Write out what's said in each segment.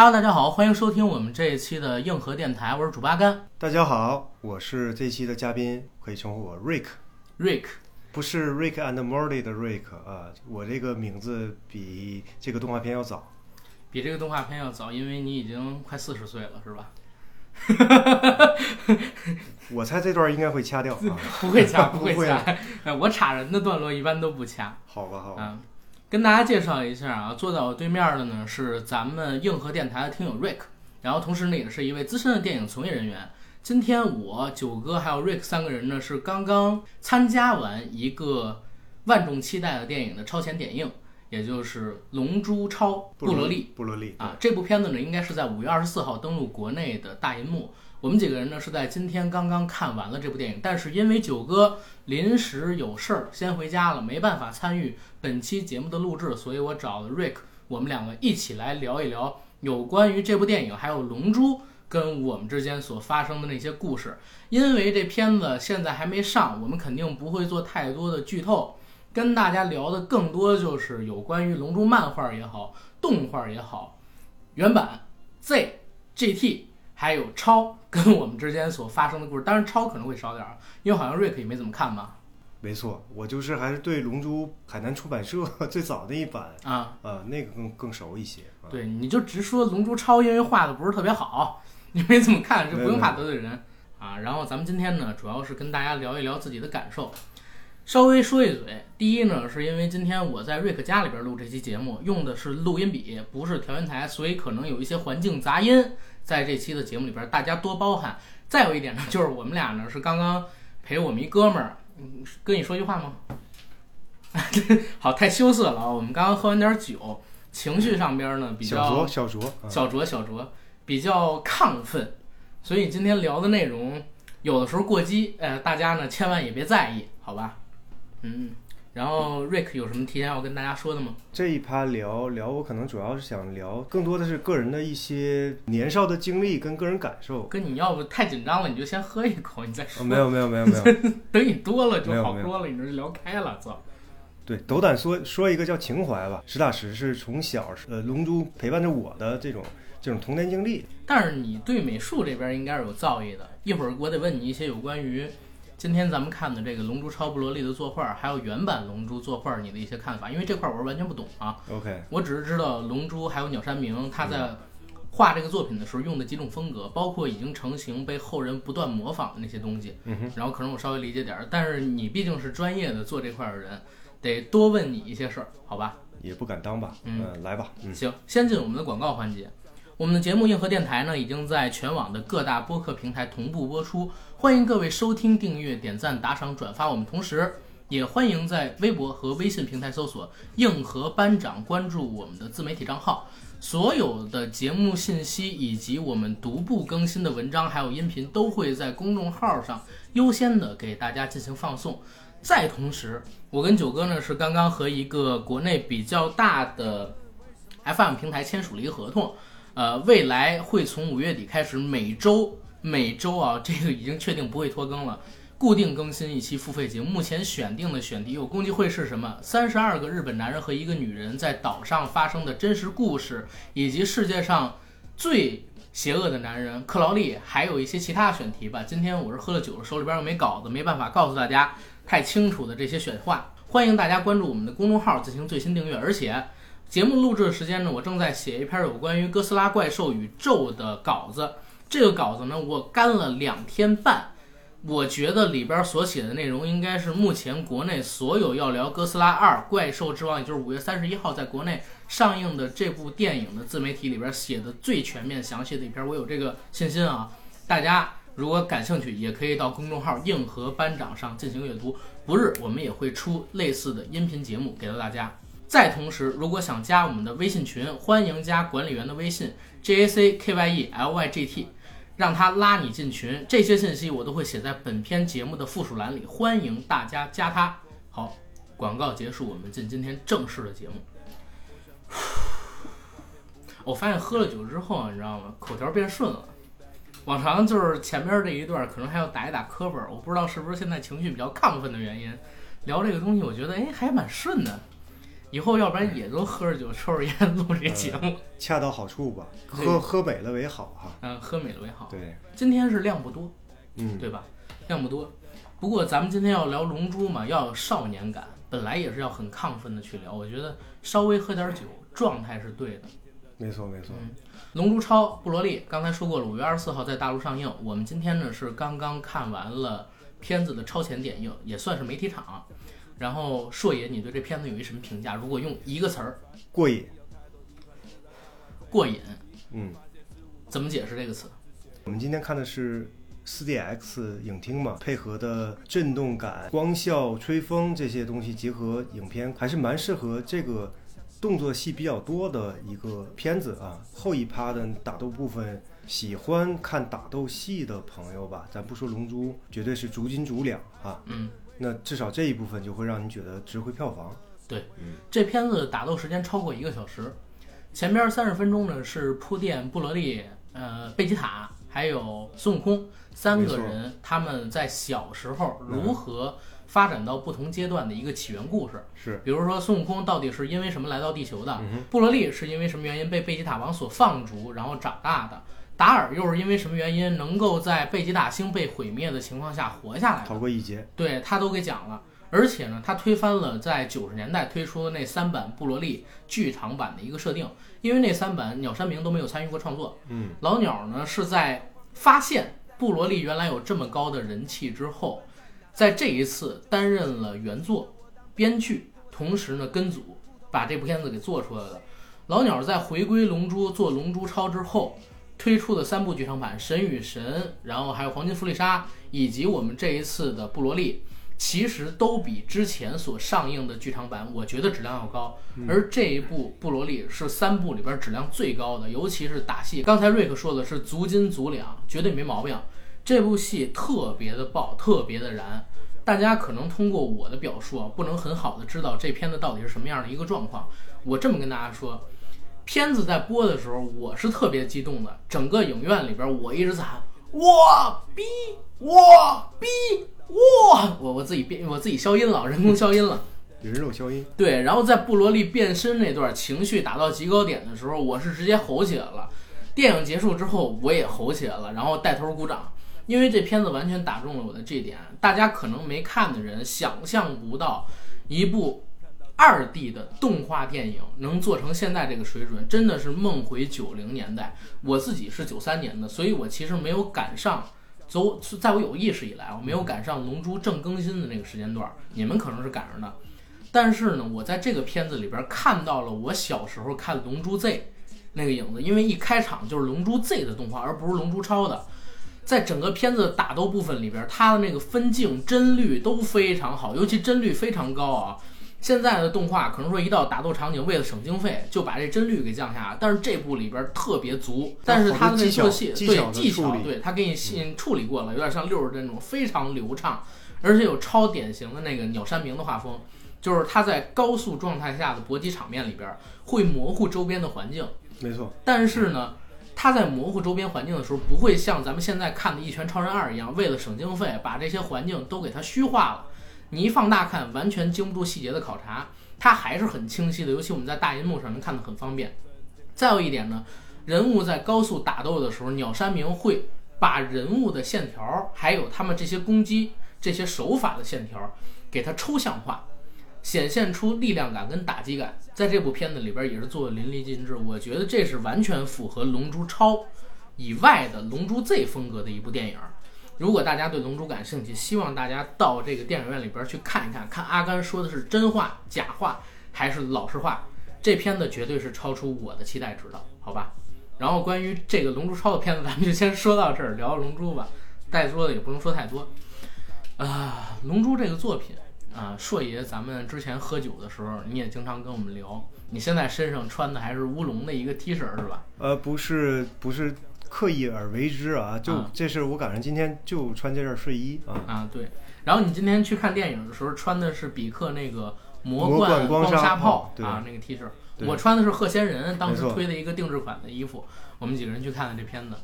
Hello，大家好，欢迎收听我们这一期的硬核电台，我是主八甘大家好，我是这期的嘉宾，可以称呼我 Rick，Rick。不是 Rick and Morty 的 Rick 啊，我这个名字比这个动画片要早。比这个动画片要早，因为你已经快四十岁了，是吧？我猜这段应该会掐掉啊。不会掐，不会会掐。哎我插人的段落一般都不掐。好吧，好吧，嗯，跟大家介绍一下啊，坐在我对面的呢是咱们硬核电台的听友 Rick，然后同时呢也是一位资深的电影从业人员。今天我九哥还有 Rick 三个人呢是刚刚参加完一个万众期待的电影的超前点映，也就是《龙珠超布罗利》。布罗利啊，这部片子呢，应该是在五月二十四号登陆国内的大银幕。我们几个人呢是在今天刚刚看完了这部电影，但是因为九哥临时有事儿先回家了，没办法参与本期节目的录制，所以我找了 Rick，我们两个一起来聊一聊有关于这部电影还有《龙珠》跟我们之间所发生的那些故事。因为这片子现在还没上，我们肯定不会做太多的剧透，跟大家聊的更多就是有关于《龙珠》漫画也好，动画也好，原版 Z、GT 还有超跟我们之间所发生的故事。当然，超可能会少点儿，因为好像瑞克也没怎么看吧？没错，我就是还是对《龙珠》海南出版社 最早那一版啊，呃，那个更更熟一些。啊、对，你就直说《龙珠超》，因为画的不是特别好，你没怎么看，就不用怕得罪人啊。然后咱们今天呢，主要是跟大家聊一聊自己的感受。稍微说一嘴，第一呢，是因为今天我在瑞克家里边录这期节目，用的是录音笔，不是调音台，所以可能有一些环境杂音，在这期的节目里边，大家多包涵。再有一点呢，就是我们俩呢是刚刚陪我们一哥们儿，嗯，跟你说句话吗？好，太羞涩了啊！我们刚刚喝完点酒，情绪上边呢比较小酌小酌啊小酌小酌，比较亢奋，所以今天聊的内容有的时候过激，呃，大家呢千万也别在意，好吧？嗯，然后 Rick 有什么提前要跟大家说的吗？这一趴聊聊，我可能主要是想聊，更多的是个人的一些年少的经历跟个人感受。跟你要不太紧张了，你就先喝一口，你再说。哦、没有没有没有没有，等你多了就好说了，你这就聊开了，操！对，斗胆说说一个叫情怀吧。实打实是从小呃，龙珠陪伴着我的这种这种童年经历。但是你对美术这边应该是有造诣的，一会儿我得问你一些有关于今天咱们看的这个《龙珠超布罗利》的作画，还有原版《龙珠》作画你的一些看法，因为这块我是完全不懂啊。OK，我只是知道龙珠还有鸟山明他在画这个作品的时候用的几种风格，包括已经成型被后人不断模仿的那些东西。嗯，然后可能我稍微理解点儿，但是你毕竟是专业的做这块儿的人，得多问你一些事儿，好吧？也不敢当吧。嗯呃来吧。嗯，行，先进我们的广告环节。我们的节目《硬核电台》呢，已经在全网的各大播客平台同步播出，欢迎各位收听、订阅、点赞、打赏、转发我们。同时，也欢迎在微博和微信平台搜索“硬核班长”，关注我们的自媒体账号。所有的节目信息以及我们独步更新的文章还有音频，都会在公众号上优先的给大家进行放送。再同时，我跟九哥呢是刚刚和一个国内比较大的 FM 平台签署了一个合同，呃，未来会从五月底开始每周每周啊，这个已经确定不会拖更了，固定更新一期付费节目。目前选定的选题我估计会是什么？三十二个日本男人和一个女人在岛上发生的真实故事，以及世界上最邪恶的男人克劳利，还有一些其他选题吧。今天我是喝了酒了，手里边又没稿子，没办法告诉大家太清楚的这些选话。欢迎大家关注我们的公众号进行最新订阅，而且节目录制的时间呢，我正在写一篇有关于哥斯拉怪兽宇宙的稿子。这个稿子呢，我干了两天半。我觉得里边所写的内容应该是目前国内所有要聊《哥斯拉二：怪兽之王》，也就是五月三十一号在国内上映的这部电影的自媒体里边写的最全面、详细的一篇。我有这个信心啊！大家如果感兴趣，也可以到公众号“硬核班长”上进行阅读。不日我们也会出类似的音频节目给到大家。再同时，如果想加我们的微信群，欢迎加管理员的微信 j a c k y e l y g t，让他拉你进群。这些信息我都会写在本篇节目的附属栏里，欢迎大家加他。好，广告结束，我们进今天正式的节目。我发现喝了酒之后，你知道吗？口条变顺了。往常就是前面这一段可能还要打一打磕巴儿，我不知道是不是现在情绪比较亢奋的原因，聊这个东西我觉得哎还蛮顺的。以后要不然也都喝着酒抽着烟录这节目，恰到好处吧，喝喝美了为好哈。嗯，喝美了为好。对，今天是量不多，嗯，对吧？量不多。不过咱们今天要聊龙珠嘛，要有少年感，本来也是要很亢奋的去聊。我觉得稍微喝点酒，状态是对的。没错没错。嗯龙珠超布罗利刚才说过了，五月二十四号在大陆上映。我们今天呢是刚刚看完了片子的超前点映，也算是媒体场。然后硕爷，你对这片子有一什么评价？如果用一个词儿，过瘾。过瘾，嗯，怎么解释这个词？我们今天看的是 4DX 影厅嘛，配合的震动感、光效、吹风这些东西结合影片，还是蛮适合这个动作戏比较多的一个片子啊。后一趴的打斗部分，喜欢看打斗戏的朋友吧，咱不说龙珠，绝对是足斤足两啊。嗯，那至少这一部分就会让你觉得值回票房。对，嗯这片子打斗时间超过一个小时，前边三十分钟呢是铺垫布罗利、呃贝吉塔还有孙悟空三个人他们在小时候如何发展到不同阶段的一个起源故事。是，比如说孙悟空到底是因为什么来到地球的？嗯布罗利是因为什么原因被贝吉塔王所放逐，然后长大的？达尔又是因为什么原因能够在贝吉塔星被毁灭的情况下活下来？逃过一劫。对他都给讲了，而且呢，他推翻了在九十年代推出的那三版布罗利剧场版的一个设定，因为那三版鸟山明都没有参与过创作。嗯，老鸟呢是在发现布罗利原来有这么高的人气之后，在这一次担任了原作、编剧，同时呢跟组把这部片子给做出来了。老鸟在回归龙珠做龙珠超之后。推出的三部剧场版《神与神》，然后还有《黄金弗利沙》，以及我们这一次的布罗利，其实都比之前所上映的剧场版，我觉得质量要高。而这一部布罗利是三部里边质量最高的，尤其是打戏。刚才瑞克说的是足斤足两，绝对没毛病。这部戏特别的爆，特别的燃。大家可能通过我的表述啊，不能很好的知道这片子到底是什么样的一个状况。我这么跟大家说。片子在播的时候，我是特别激动的。整个影院里边，我一直在喊“我逼我逼我”，我我自己变我自己消音了，人工消音了。人肉消音。对，然后在布罗利变身那段情绪达到极高点的时候，我是直接吼起来了。电影结束之后，我也吼起来了，然后带头鼓掌，因为这片子完全打中了我的这点。大家可能没看的人想象不到一部。二 D 的动画电影能做成现在这个水准，真的是梦回九零年代。我自己是九三年的，所以我其实没有赶上，走在我有意识以来，我没有赶上《龙珠》正更新的那个时间段。你们可能是赶上的，但是呢，我在这个片子里边看到了我小时候看《龙珠 Z》那个影子，因为一开场就是《龙珠 Z》的动画，而不是《龙珠超》的。在整个片子的打斗部分里边，它的那个分镜、帧率都非常好，尤其帧率非常高啊。现在的动画可能说一到打斗场景，为了省经费，就把这帧率给降下。但是这部里边特别足，但是它的那特技对技巧，对它给你戏处理过了，有点像六十帧那种非常流畅，而且有超典型的那个鸟山明的画风，就是他在高速状态下的搏击场面里边会模糊周边的环境，没错。但是呢，他在模糊周边环境的时候，不会像咱们现在看的《一拳超人二》一样，为了省经费，把这些环境都给它虚化了。你一放大看，完全经不住细节的考察，它还是很清晰的。尤其我们在大银幕上能看得很方便。再有一点呢，人物在高速打斗的时候，鸟山明会把人物的线条，还有他们这些攻击、这些手法的线条，给它抽象化，显现出力量感跟打击感。在这部片子里边也是做的淋漓尽致。我觉得这是完全符合《龙珠超》以外的《龙珠 Z》风格的一部电影。如果大家对《龙珠》感兴趣，希望大家到这个电影院里边去看一看，看阿甘说的是真话、假话还是老实话。这片子绝对是超出我的期待值的，好吧？然后关于这个《龙珠超》的片子，咱们就先说到这儿，聊《龙珠》吧。再说的也不能说太多。啊，《龙珠》这个作品啊，硕爷，咱们之前喝酒的时候，你也经常跟我们聊。你现在身上穿的还是乌龙的一个 T 恤是吧？呃，不是，不是。刻意而为之啊，就这是我赶上今天就穿这件睡衣啊。啊对，然后你今天去看电影的时候穿的是比克那个魔幻光沙炮啊那个 T 恤，我穿的是鹤仙人当时推的一个定制款的衣服，我我们几个人去看的这片子，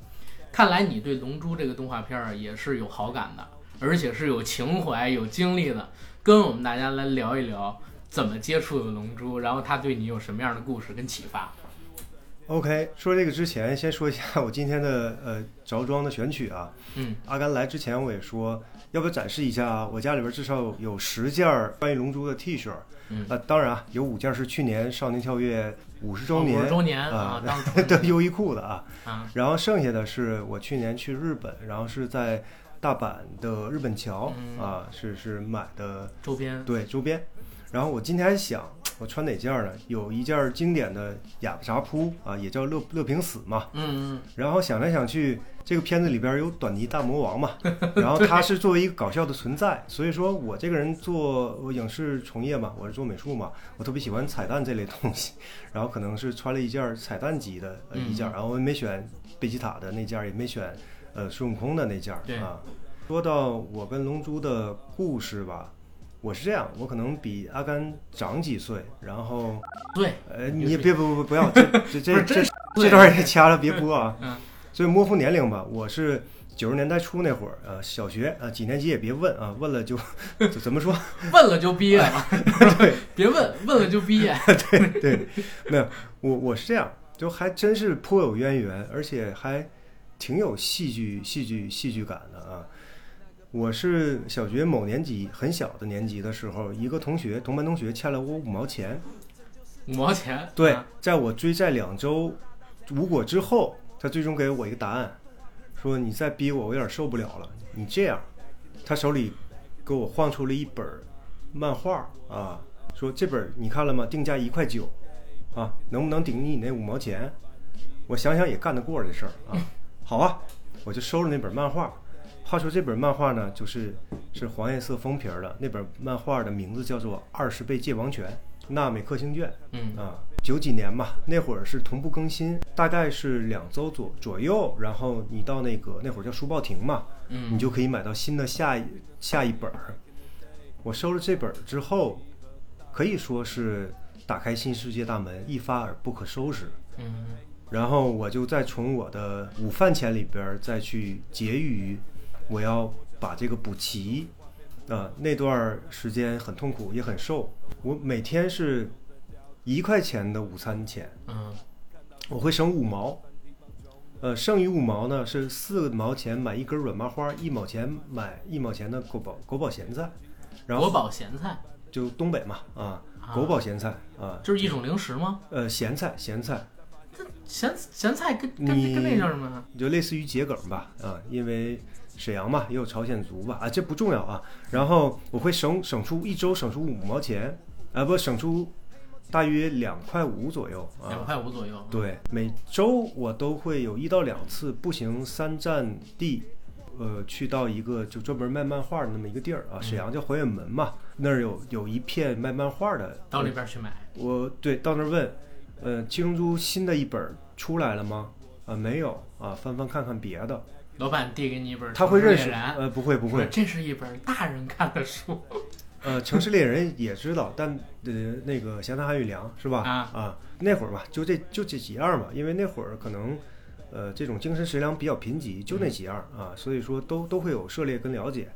看来你对《龙珠》这个动画片儿也是有好感的，而且是有情怀、有经历的，跟我们大家来聊一聊怎么接触的龙珠，然后它对你有什么样的故事跟启发？OK，说这个之前，先说一下我今天的呃着装的选取啊。嗯，阿甘来之前我也说，要不要展示一下？我家里边至少有十件儿关于龙珠的 T 恤。嗯，呃，当然啊，有五件是去年少年跳跃五十周年啊 的优衣库的啊。啊，然后剩下的是我去年去日本，然后是在大阪的日本桥、嗯啊，是是买的周边，对周边。然后我今天还想，我穿哪件儿呢？有一件儿经典的雅布扎铺啊，也叫乐乐平死嘛。嗯然后想来想去，这个片子里边有短笛大魔王嘛，然后他是作为一个搞笑的存在，所以说我这个人做我影视从业嘛，我是做美术嘛，我特别喜欢彩蛋这类东西，然后可能是穿了一件彩蛋级的呃一件，嗯然后我也没选贝吉塔的那件，也没选呃孙悟空的那件对啊。说到我跟龙珠的故事吧，我是这样，我可能比阿甘长几岁，然后对，呃你别不不不要这这这 这段也掐了别播啊。嗯所以模糊年龄吧，我是九十年代初那会儿，呃，小学啊，几年级也别问啊，问了就 就怎么说？问了就毕业了，对别问，问了就毕业。对对，没有，我我是这样，就还真是颇有渊源，而且还挺有戏剧戏剧戏剧感的啊。我是小学某年级很小的年级的时候，一个同学同班同学欠了我五毛钱，五毛钱，对啊，在我追债两周无果之后，他最终给我一个答案，说你再逼我，我有点受不了了。你这样，他手里给我晃出了一本漫画啊，说这本你看了吗？定价一块九，啊，能不能顶你那五毛钱？我想想也干得过这事儿啊。好啊，我就收了那本漫画。话说这本漫画呢，就是是黄颜色封皮儿的。那本漫画的名字叫做《二十倍界王权》，纳美克星卷。嗯啊，九几年吧，那会儿是同步更新，大概是两周左左右，然后你到那个那会儿叫书报亭嘛，嗯你嗯就可以买到新的下一下一本儿。我收了这本儿之后，可以说是打开新世界大门，一发而不可收拾。嗯然后我就再从我的午饭钱里边儿再去结余，我要把这个补齐。啊、那段儿时间很痛苦，也很瘦。我每天是一块钱的午餐钱，嗯我会省五毛。呃，剩余五毛呢是四毛钱买一根软麻花，一毛钱买一毛钱的狗宝狗宝咸菜，然后狗宝咸菜就东北嘛啊，啊狗宝咸菜啊，就是一种零食吗？呃咸菜咸菜，咸咸菜跟跟你跟那叫什么？就类似于桔梗吧，啊，因为沈阳嘛也有朝鲜族吧，啊，这不重要啊。然后我会省省出一周省出五毛钱，啊，不省出大约两块五左右两啊。块五左右。对，每周我都会有一到两次步行三站地，呃，去到一个就专门卖漫画的那么一个地儿啊，沈阳叫怀远门嘛，那儿有有一片卖漫画的，到那边去买。我对到那儿问，呃，《七龙珠》新的一本儿出来了吗？啊，没有啊，翻翻看看别的。老板递给你一本《他会认识，呃，不会不会，这是一本大人看的书。呃，城市猎人也知道，但呃，那个咸菜韩语良是吧？啊那会儿嘛，就这就这几样嘛，因为那会儿可能，呃，这种精神食粮比较贫瘠，就那几样啊，所以说都都会有涉猎跟了解。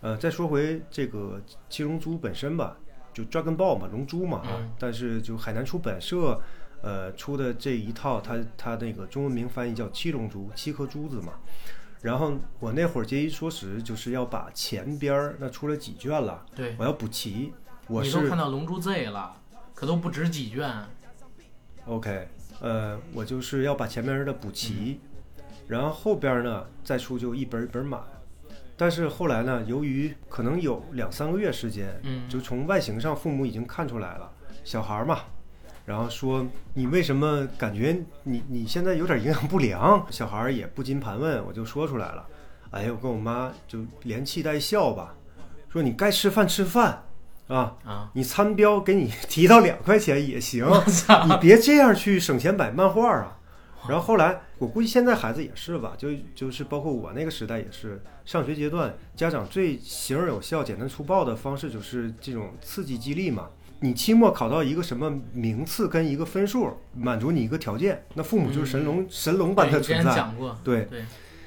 呃，再说回这个七龙珠本身吧，就 Dragon Ball 嘛，龙珠嘛啊，嗯但是就海南出版社。呃，出的这一套，它它那个中文名翻译叫七龙珠，七颗珠子嘛。然后我那会儿节衣缩食，就是要把前边儿那出了几卷了，对，我要补齐。我是你都看到《龙珠 Z》了，可都不止几卷。OK，呃，我就是要把前面的补齐，然后后边呢再出就一本一本买。但是后来呢，由于可能有两三个月时间，嗯就从外形上父母已经看出来了，小孩儿嘛，然后说你为什么感觉你你现在有点营养不良？小孩儿也不禁盘问，我就说出来了。哎呀，我跟我妈就连气带笑吧，说你该吃饭吃饭啊，啊，你餐标给你提到两块钱也行，你别这样去省钱买漫画啊。然后后来，我估计现在孩子也是吧，就就是包括我那个时代也是，上学阶段家长最行而有效、简单粗暴的方式就是这种刺激激励嘛。你期末考到一个什么名次跟一个分数，满足你一个条件，那父母就是神龙、神龙般的存在。讲过，对对，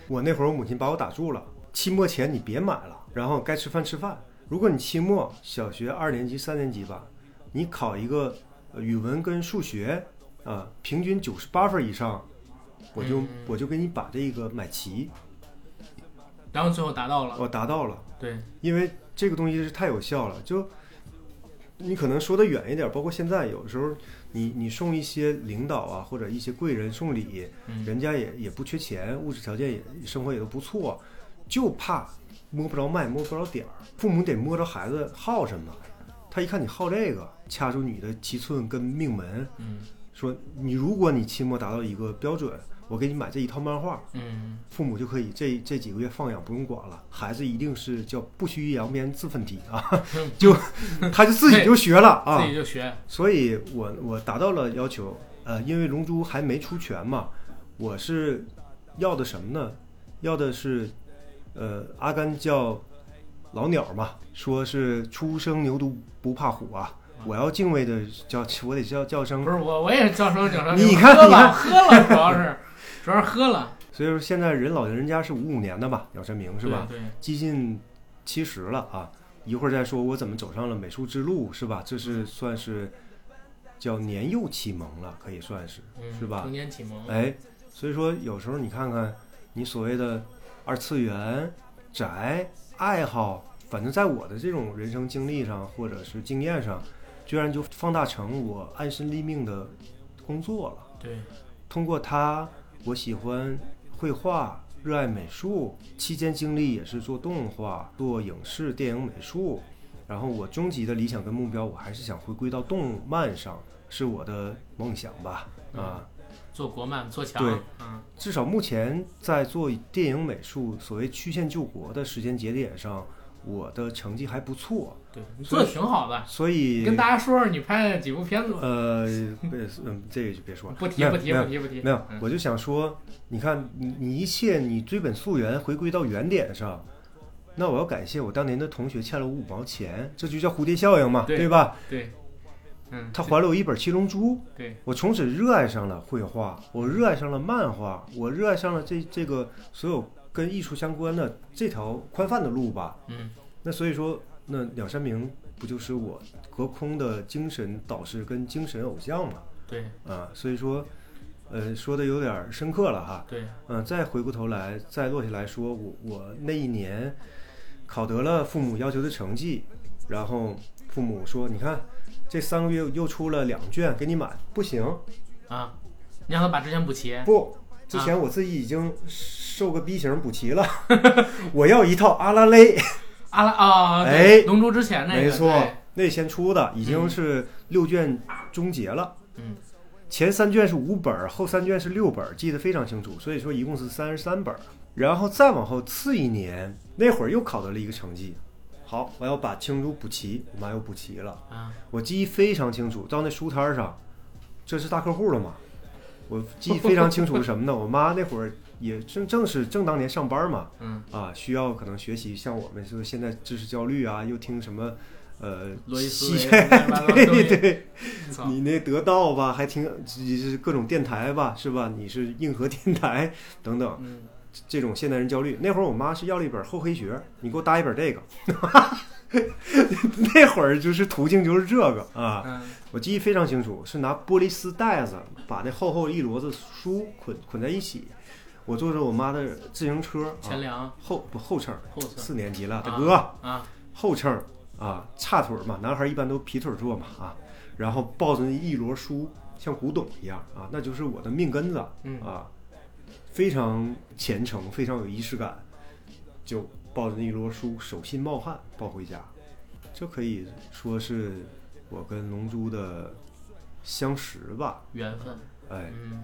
我那会儿我母亲把我打住了，期末前你别买了，然后该吃饭吃饭。如果你期末小学二年级、三年级吧，你考一个呃语文跟数学啊，平均九十八分以上，我就、嗯我就给你把这个买齐，然后最后达到了，我达到了。对，因为这个东西是太有效了，就你可能说的远一点，包括现在有的时候你你送一些领导啊或者一些贵人送礼，嗯人家也也不缺钱，物质条件也生活也都不错，就怕摸不着脉摸不着点儿，父母得摸着孩子好什么，他一看你好这个，掐住你的七寸跟命门，嗯说你如果你期末达到一个标准，我给你买这一套漫画，嗯，父母就可以这这几个月放养不用管了，孩子一定是叫不须扬鞭自奋蹄啊，就他就自己就学了啊。自，己就学，所以我我达到了要求，呃，因为龙珠还没出全嘛，我是要的什么呢？要的是，呃，阿甘叫老鸟嘛，说是初生牛犊不怕虎啊，我要敬畏的叫我得叫叫声不是我我也叫声叫声，你看喝了你看喝了，主要是主要是喝了，所以说现在人老人家是五五年的吧，姚晨明是吧？对？对，接近七十了啊，一会儿再说我怎么走上了美术之路，是吧？这是算是叫年幼启蒙了，可以算是，嗯，是吧童年启蒙，哎，所以说有时候你看看你所谓的二次元宅爱好，反正在我的这种人生经历上或者是经验上，居然就放大成我安身立命的工作了。对，通过它，我喜欢绘画，热爱美术，期间经历也是做动画、做影视、电影美术。然后我终极的理想跟目标，我还是想回归到动漫上，是我的梦想吧。啊，做国漫做强，对嗯至少目前在做电影美术所谓曲线救国的时间节点上，我的成绩还不错。对，你做的挺好的，所以跟大家说说你拍的几部片子吧，呃，别嗯，这个就别说了，不提不提不提不提，没有嗯，我就想说，你看，你你一切你追本溯源，回归到原点上，那我要感谢我当年的同学欠了我五毛钱，这就叫蝴蝶效应嘛，对吧？对，嗯，他还了我一本《七龙珠》，对，我从此热爱上了绘画，我热爱上了漫画，我热爱上了这这个所有跟艺术相关的这条宽泛的路吧。嗯那所以说，那两山明不就是我隔空的精神导师跟精神偶像嘛？对啊，所以说，呃，说的有点深刻了哈。对，嗯、再回过头来，再落下来说，我我那一年考得了父母要求的成绩，然后父母说，你看这三个月又出了两卷，给你买，不行，啊，你让他把之前补齐，不，之前我自己已经受个 B 型补齐了，我要一套阿拉蕾，阿拉啊，哎，龙珠之前那个，没错，那先出的已经嗯是六卷终结了。嗯前三卷是五本儿，后三卷是六本儿，记得非常清楚。所以说一共是三十三本儿。然后再往后次一年，那会儿又考得了一个成绩。好，我要把青珠补齐，我妈又补齐了。啊，我记忆非常清楚，到那书摊上，这是大客户了嘛？我记忆非常清楚是什么呢？我妈那会儿也正正是正当年上班嘛，嗯，啊，需要可能学习，像我们说现在知识焦虑啊，又听什么呃西对对，你那得到吧，还听就是各种电台吧，是吧？你是硬核电台等等，嗯，这种现代人焦虑。那会儿我妈是要了一本厚黑学，你给我搭一本这个。那会儿就是途径就是这个啊，嗯。我记忆非常清楚，是拿玻璃丝带子把那厚厚一摞子书捆捆在一起。我坐着我妈的自行车，啊、前梁后不后撑，后四年级了，大啊哥，啊，后撑啊，叉腿儿嘛，男孩儿一般都劈腿儿坐嘛啊，然后抱着那一摞书，像古董一样啊，那就是我的命根子嗯。啊，非常虔诚，非常有仪式感，就抱着那一摞书，手心冒汗抱回家，这可以说是我跟龙珠的相识吧，缘分，哎，嗯，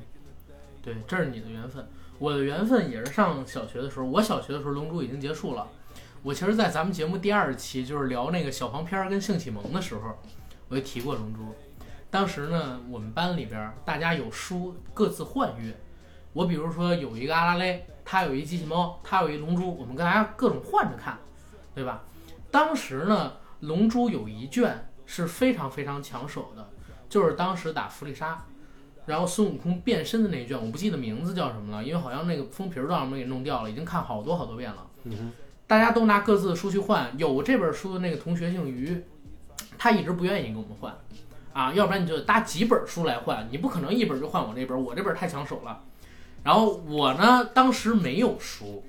对，这是你的缘分。我的缘分也是上小学的时候，我小学的时候《龙珠》已经结束了。我其实，在咱们节目第二期就是聊那个小黄片儿跟性启蒙的时候，我就提过《龙珠》。当时呢，我们班里边儿大家有书各自换阅。我比如说有一个阿拉蕾，他有一机器猫，他有一龙珠，我们跟大家各种换着看，对吧？当时呢，《龙珠》有一卷是非常非常抢手的，就是当时打弗利沙，然后孙悟空变身的那一卷，我不记得名字叫什么了，因为好像那个封皮儿都让我们给弄掉了，已经看好多好多遍了。嗯，大家都拿各自的书去换，有这本书的那个同学姓于，他一直不愿意跟我们换，啊，要不然你就搭几本书来换，你不可能一本就换我这本，我这本太抢手了。然后我呢，当时没有书，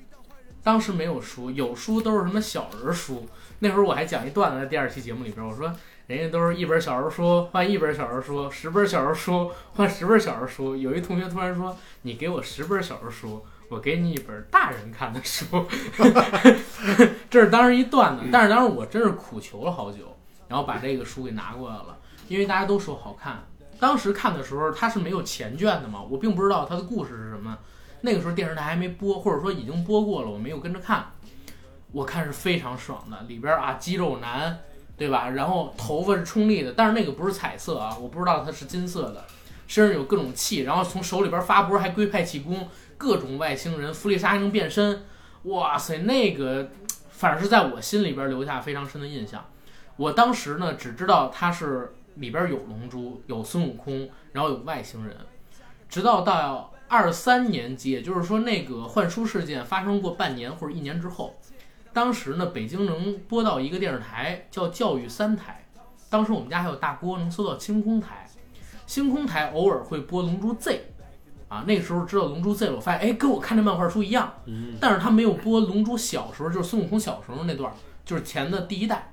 当时没有书，有书都是什么小人书。那会儿我还讲一段子，在第二期节目里边，我说人家都是一本小人书换一本小人书，十本小人书换十本小人书。有一同学突然说：“你给我十本小人书，我给你一本大人看的书。”这是当时一段子，但是当时我真是苦求了好久，然后把这个书给拿过来了，因为大家都说好看。当时看的时候，它是没有前卷的嘛，我并不知道它的故事是什么。那个时候电视台还没播，或者说已经播过了，我没有跟着看。我看是非常爽的，里边啊肌肉男，对吧？然后头发是冲力的，但是那个不是彩色啊，我不知道它是金色的。身上有各种气，然后从手里边发波还龟派气功，各种外星人，弗利莎还能变身，哇塞，那个反正是在我心里边留下非常深的印象。我当时呢只知道它是里边有龙珠，有孙悟空，然后有外星人，直到到二三年级，也就是说那个幻书事件发生过半年或者一年之后。当时呢，北京能播到一个电视台叫教育三台，当时我们家还有大锅能搜到星空台，星空台偶尔会播《龙珠 Z》，啊，那时候知道《龙珠 Z》了，我发现哎，跟我看这漫画书一样，嗯，但是他没有播《龙珠》小时候，就是孙悟空小时候那段，就是前的第一代。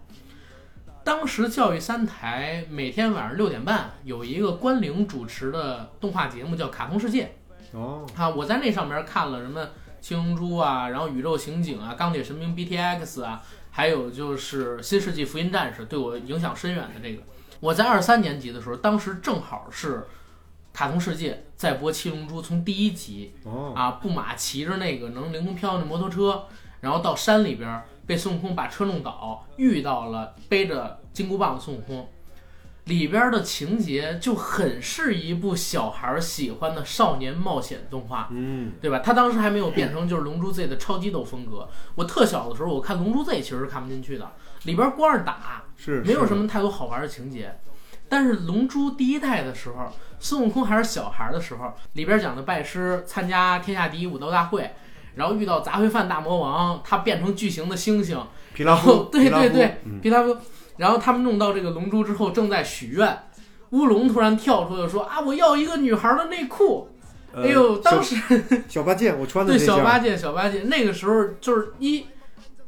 当时教育三台每天晚上六点半有一个关凌主持的动画节目叫《卡通世界》，哦，啊，我在那上面看了什么。七龙珠啊，然后宇宙刑警啊，钢铁神兵 BTX 啊，还有就是新世纪福音战士，对我影响深远的这个。我在二三年级的时候，当时正好是卡通世界在播七龙珠，从第一集啊，布马骑着那个能凌空飘的摩托车，然后到山里边被孙悟空把车弄倒，遇到了背着金箍棒的孙悟空。里边的情节就很是一部小孩喜欢的少年冒险动画，嗯，对吧？他当时还没有变成就是《龙珠 Z》的超激斗风格。我特小的时候，我看《龙珠 Z》其实是看不进去的，里边光是打，是没有什么太多好玩的情节。但是《龙珠》第一代的时候，孙悟空还是小孩的时候，里边讲的拜师参加天下第一武斗大会，然后遇到杂烩饭大魔王，他变成巨型的猩猩，皮拉夫，对对对，皮拉夫。然后他们弄到这个龙珠之后，正在许愿，乌龙突然跳出来说：“啊，我要一个女孩的内裤。”哎呦，当时小八戒，我穿的对小八戒，小八戒那个时候就是一，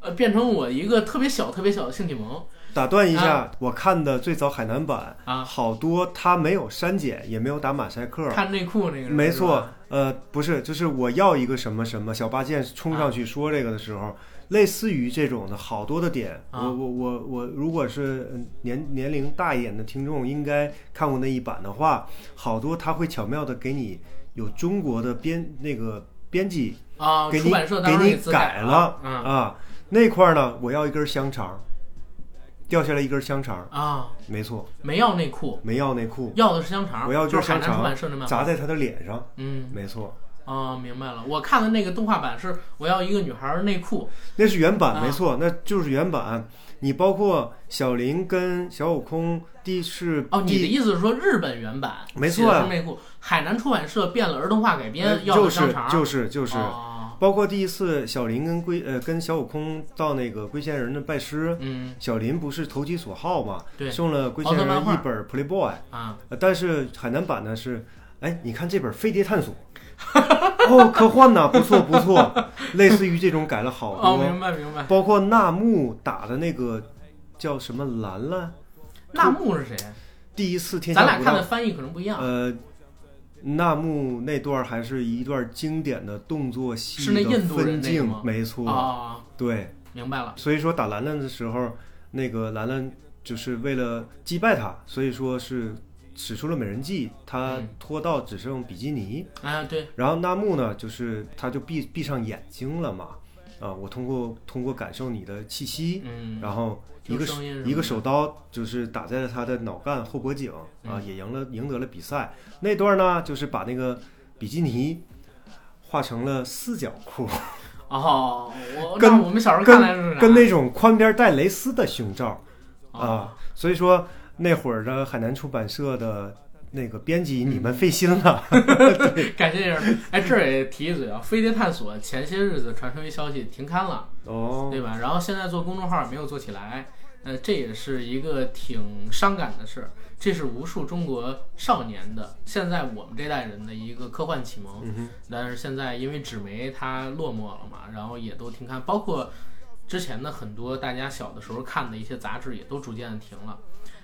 呃，变成我一个特别小、特别小的性启蒙。打断一下，我看的最早海南版啊，好多他没有删减，也没有打马赛克。看内裤那个没错，呃，不是，就是我要一个什么什么，小八戒冲上去说这个的时候。类似于这种的好多的点，我我我我，如果是年年龄大一点的听众，应该看过那一版的话，好多他会巧妙的给你有中国的编那个编辑啊，给你给你改了。啊，那块儿呢，我要一根香肠，掉下来一根香肠啊，没错，没要内裤，没要内裤，要的是香肠，我要就是香肠砸在他的脸上，嗯，没错。啊，明白了。我看的那个动画版是我要一个女孩内裤，那是原版，没错，那就是原版。你包括小林跟小悟空，第是哦，你的意思是说日本原版没错是内裤，海南出版社变了儿童化改编，要香肠，就是就是，包括第一次小林跟龟呃跟小悟空到那个龟仙人的拜师，嗯，小林不是投其所好嘛，对，送了龟仙人一本 Playboy 啊，但是海南版呢是，哎，你看这本飞碟探索。哦，科幻呐，不错不错，类似于这种改了好多。哦，明白明白。包括纳木打的那个叫什么兰兰？纳木是谁？第一次天下。咱俩看的翻译可能不一样。呃，纳木那段还是一段经典的动作戏是那印度人那个没错。啊，对，明白了。所以说打兰兰的时候，那个兰兰就是为了击败他，所以说是。使出了美人计，他脱到只剩比基尼。啊，对。然后纳木呢，就是他就闭闭上眼睛了嘛，啊，我通过通过感受你的气息，嗯，然后一个一个手刀就是打在了他的脑干后脖颈啊，也赢了赢得了比赛。那段呢，就是把那个比基尼画成了四角裤，哦，我跟我们小时候看来是跟那种宽边带蕾丝的胸罩啊，所以说。那会儿的海南出版社的那个编辑，你们费心了，感谢人。哎，这儿也提一嘴啊，《飞碟探索》前些日子传出一消息停刊了，哦，对吧？然后现在做公众号也没有做起来，呃，这也是一个挺伤感的事儿。这是无数中国少年的，现在我们这代人的一个科幻启蒙。嗯，但是现在因为纸媒它落寞了嘛，然后也都停刊，包括之前的很多大家小的时候看的一些杂志也都逐渐的停了。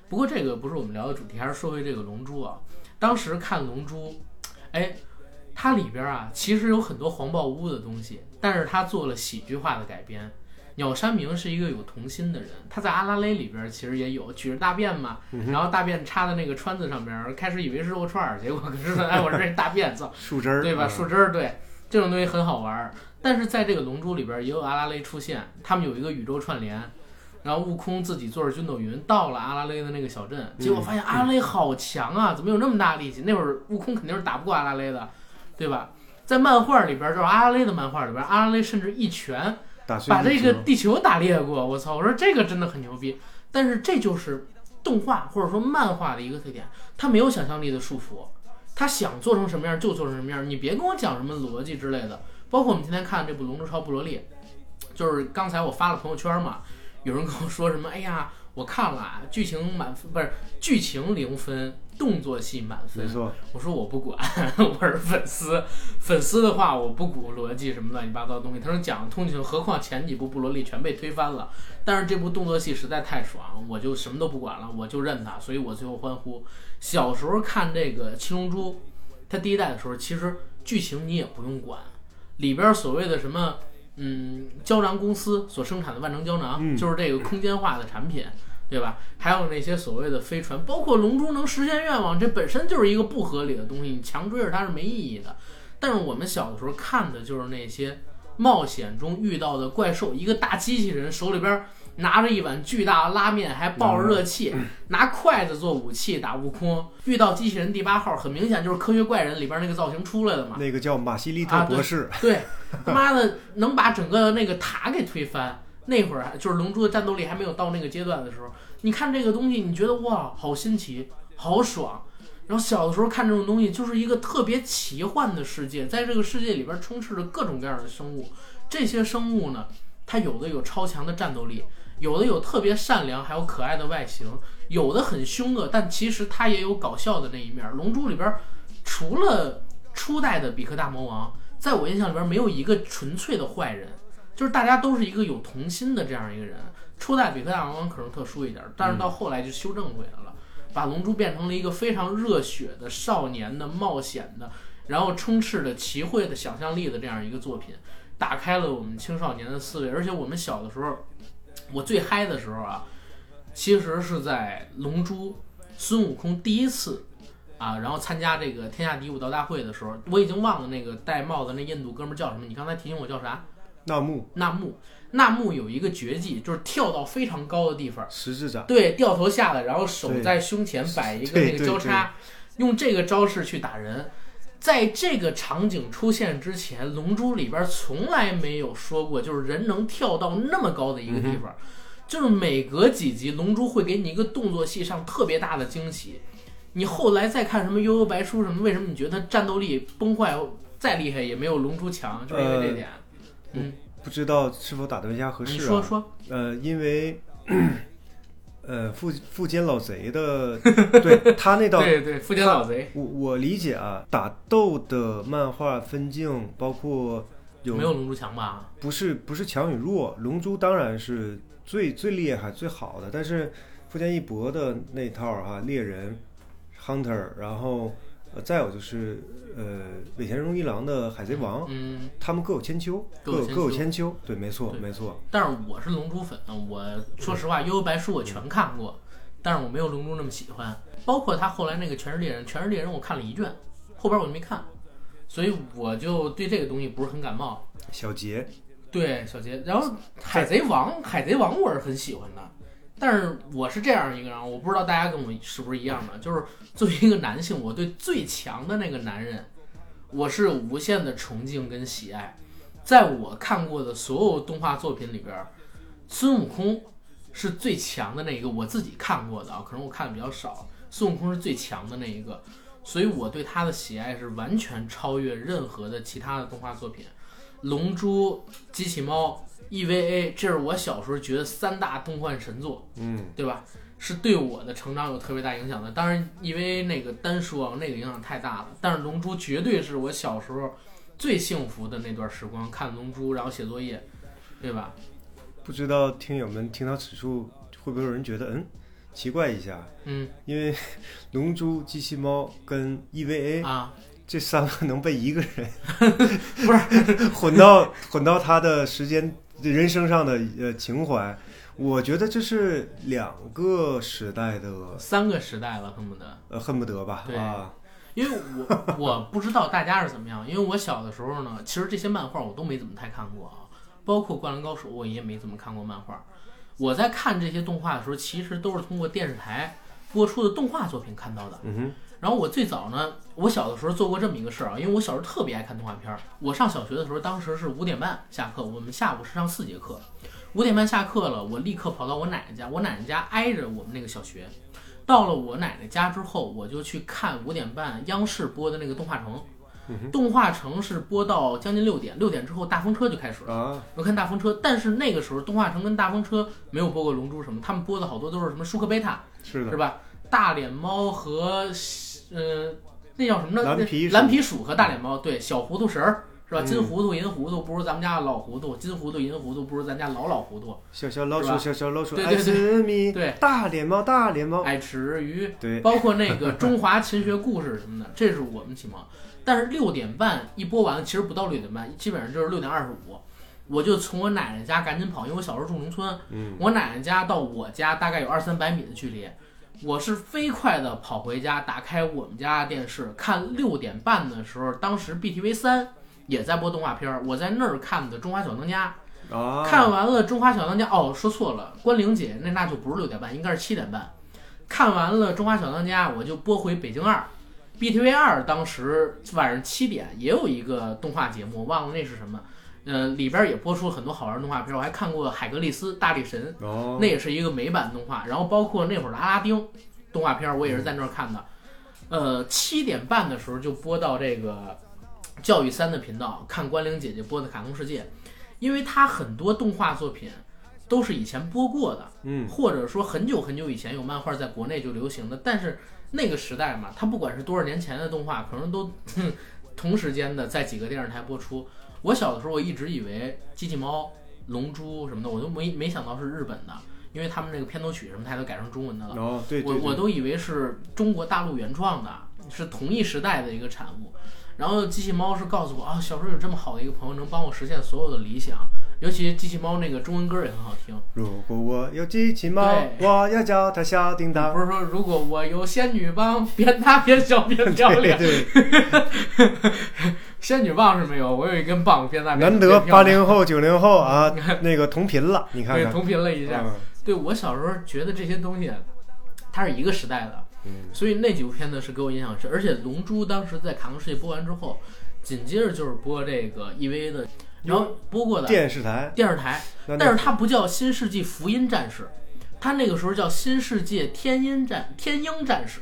不过这个不是我们聊的主题，还是说回这个《龙珠》啊。当时看《龙珠》，哎，它里边啊其实有很多黄暴污的东西，但是它做了喜剧化的改编。鸟山明是一个有童心的人，他在阿拉蕾里边其实也有举着大便嘛，然后大便插在那个川子上边，开始以为是肉串儿，结果可是哎，我这是大便，操，树枝儿对吧？嗯树枝儿，对，这种东西很好玩儿。但是在这个《龙珠》里边也有阿拉蕾出现，他们有一个宇宙串联，然后悟空自己坐着筋斗云到了阿拉蕾的那个小镇，结果发现阿拉蕾好强啊，怎么有那么大力气？那会儿悟空肯定是打不过阿拉蕾的，对吧？在漫画里边，就是阿拉蕾的漫画里边，阿拉蕾甚至一拳把这个地球打裂过，我操！我说这个真的很牛逼，但是这就是动画或者说漫画的一个特点，它没有想象力的束缚，它想做成什么样就做成什么样，你别跟我讲什么逻辑之类的。包括我们今天看这部《龙珠超布罗利》，就是刚才我发了朋友圈嘛，有人跟我说什么，哎呀，我看了啊剧情满分，不是剧情零分，动作戏满分没。错，我说我不管，我是粉丝，粉丝的话我不鼓逻辑什么乱七八糟的东西。他说讲得通情，何况前几部布罗利全被推翻了，但是这部动作戏实在太爽，我就什么都不管了，我就认他，所以我最后欢呼。小时候看这个《七龙珠》，它第一代的时候，其实剧情你也不用管，里边所谓的什么。嗯，胶囊公司所生产的万能胶囊，嗯就是这个空间化的产品，对吧？还有那些所谓的飞船，包括龙珠能实现愿望，这本身就是一个不合理的东西，你强追着它是没意义的。但是我们小的时候看的就是那些冒险中遇到的怪兽，一个大机器人手里边拿着一碗巨大的拉面，还抱着热气，拿筷子做武器打悟空。遇到机器人第八号，很明显就是科学怪人里边那个造型出来的嘛。那个叫马西利特博士，对，他妈的能把整个那个塔给推翻。那会儿还就是龙珠的战斗力还没有到那个阶段的时候，你看这个东西，你觉得哇，好新奇，好爽。然后小的时候看这种东西，就是一个特别奇幻的世界，在这个世界里边充斥着各种各样的生物。这些生物呢，它有的有超强的战斗力，有的有特别善良，还有可爱的外形，有的很凶恶，但其实它也有搞笑的那一面。龙珠里边除了初代的比克大魔王，在我印象里边没有一个纯粹的坏人，就是大家都是一个有童心的这样一个人。初代比克大魔王可能特殊一点，但是到后来就修正回来了，把龙珠变成了一个非常热血的少年的冒险的，然后充斥着奇慧的想象力的这样一个作品，打开了我们青少年的思维。而且我们小的时候，我最嗨的时候啊，其实是在龙珠孙悟空第一次啊，然后参加这个天下第一武道大会的时候，我已经忘了那个戴帽子那印度哥们儿叫什么。你刚才提醒我叫啥？纳木纳木。纳木有一个绝技，就是跳到非常高的地方，十字掌，对，掉头下来，然后手在胸前摆一个那个交叉，用这个招式去打人。在这个场景出现之前，《龙珠》里边从来没有说过，就是人能跳到那么高的一个地方。就是每隔几集，《龙珠》会给你一个动作戏上特别大的惊喜。你后来再看什么《悠悠白书》什么，为什么你觉得它战斗力崩坏再厉害也没有《龙珠》强？就是因为这点。嗯，不知道是否打断一下合你适啊？说说，呃，因为呃富富坚老贼的，对他那 道对对，富坚老贼我我理解啊，打斗的漫画分镜包括有没有《龙珠》强吧？不是不是强与弱，龙珠当然是最最厉害最好的，但是富坚义博的那套哈、猎人 Hunter，然后呃再有就是呃尾田荣一郎的海贼王，嗯，他们各有千秋，各各有千秋各有千秋，对，没错没错，但是我是龙珠粉，我说实话，《悠悠白书》我全看过，但是我没有龙珠那么喜欢。包括他后来那个《全是猎人》，《全是猎人》我看了一卷，后边我就没看，所以我就对这个东西不是很感冒。小杰对小杰，然后《海贼王》，《海贼王》我是很喜欢的，但是我是这样一个人，我不知道大家跟我是不是一样的，就是作为一个男性，我对最强的那个男人，我是无限的崇敬跟喜爱。在我看过的所有动画作品里边，孙悟空是最强的那一个，我自己看过的啊，可能我看的比较少，孙悟空是最强的那一个，所以我对他的喜爱是完全超越任何的其他的动画作品。龙珠、机器猫、EVA，这是我小时候觉得三大动漫神作，嗯，对吧？是对我的成长有特别大影响的。当然，EVA 那个单说那个影响太大了，但是《龙珠》绝对是我小时候最幸福的那段时光，看《龙珠》，然后写作业，对吧？不知道听友们听到此处会不会有人觉得嗯奇怪一下？嗯因为《龙珠》、机器猫跟 EVA 啊，这三个能被一个人 不是 混到混到他的时间人生上的呃情怀，我觉得这是两个时代的三个时代了，恨不得。呃恨不得吧对啊，因为我 我不知道大家是怎么样，因为我小的时候呢，其实这些漫画我都没怎么太看过啊，包括《灌篮高手》我也没怎么看过漫画。我在看这些动画的时候，其实都是通过电视台播出的动画作品看到的。嗯哼，然后我最早呢，我小的时候做过这么一个事儿啊，因为我小时候特别爱看动画片儿。我上小学的时候，当时是五点半下课，我们下午是上四节课，五点半下课了，我立刻跑到我奶奶家，我奶奶家挨着我们那个小学。到了我奶奶家之后，我就去看五点半央视播的那个动画城。动画城是播到将近六点，六点之后大风车就开始了。啊，我看大风车，但是那个时候动画城跟大风车没有播过龙珠什么，他们播的好多都是什么舒克贝塔，是的是，吧？大脸猫和呃，那叫什么呢？蓝皮鼠蓝皮鼠和大脸猫，对，小糊涂神儿是吧？嗯金糊涂、银糊涂不如咱们家的老糊涂，金糊涂、银糊涂不如咱家老老糊涂。小小老鼠，小小老鼠爱对对对吃米，对大脸猫，大脸猫，爱吃鱼，对，包括那个中华勤学故事什么的，这是我们启蒙。但是六点半一播完，其实不到六点半，基本上就是六点二十五，我就从我奶奶家赶紧跑，因为我小时候住农村，嗯，我奶奶家到我家大概有二三百米的距离，我是飞快的跑回家，打开我们家电视看六点半的时候，当时 BTV 三也在播动画片儿，我在那儿看的《中华小当家》，啊，看完了《中华小当家》，哦，说错了，关玲姐那那就不是六点半，应该是七点半。看完了《中华小当家》，我就拨回北京二，BTV 二当时晚上七点也有一个动画节目，忘了那是什么。呃，里边也播出了很多好玩的动画片，我还看过《海格力斯大力神》，哦，那也是一个美版动画，然后包括那会儿的阿拉丁动画片，我也是在那儿看的。呃，七点半的时候就播到这个教育三的频道看关玲姐姐播的《卡通世界》，因为它很多动画作品都是以前播过的，嗯，或者说很久很久以前有漫画在国内就流行的，但是那个时代嘛，它不管是多少年前的动画，可能都哼 同时间的在几个电视台播出。我小的时候我一直以为机器猫、龙珠什么的，我都没没想到是日本的，因为他们那个片头曲什么它都改成中文的了。哦，对，对我我都以为是中国大陆原创的，是同一时代的一个产物。然后机器猫是告诉我啊，小时候有这么好的一个朋友，能帮我实现所有的理想。尤其机器猫那个中文歌也很好听，如果我有机器猫，我要叫它小叮当。不是说如果我有仙女棒，边大边小 边漂亮。对，仙女棒是没有，我有一根棒变大变难得八零后、九零后啊，那个同频了，你看看，对同频了一下。嗯。对我小时候觉得这些东西，它是一个时代的，嗯。所以那几部片子是给我印象深。而且《龙珠》当时在卡通世界播完之后，紧接着就是播这个 EVA 的，然后播过的电视台，电视台，但是它不叫《新世纪福音战士》，它那个时候叫《新世界天鹰战天鹰战士》，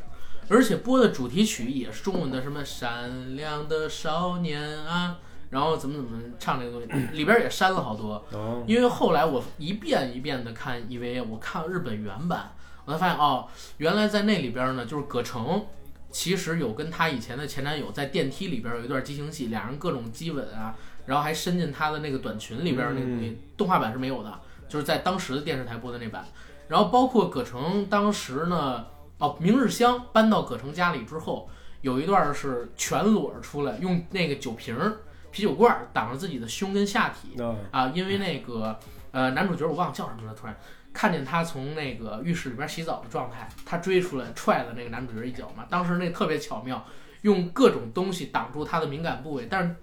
而且播的主题曲也是中文的，什么善良的少年啊，然后怎么怎么唱这个东西，里边也删了好多。哦，因为后来我一遍一遍的看 EVA，我看日本原版，我才发现哦，原来在那里边呢，就是葛城其实有跟他以前的前男友在电梯里边有一段激情戏，俩人各种激吻啊，然后还伸进他的那个短裙里边那个东西，动画版是没有的，就是在当时的电视台播的那版。然后包括葛城当时呢，哦，明日香搬到葛城家里之后，有一段是全裸出来，用那个酒瓶儿、啤酒罐儿挡着自己的胸跟下体。啊，啊，因为那个呃男主角我忘了叫什么了，突然看见他从那个浴室里边洗澡的状态，他追出来踹了那个男主角一脚嘛。当时那特别巧妙，用各种东西挡住他的敏感部位，但是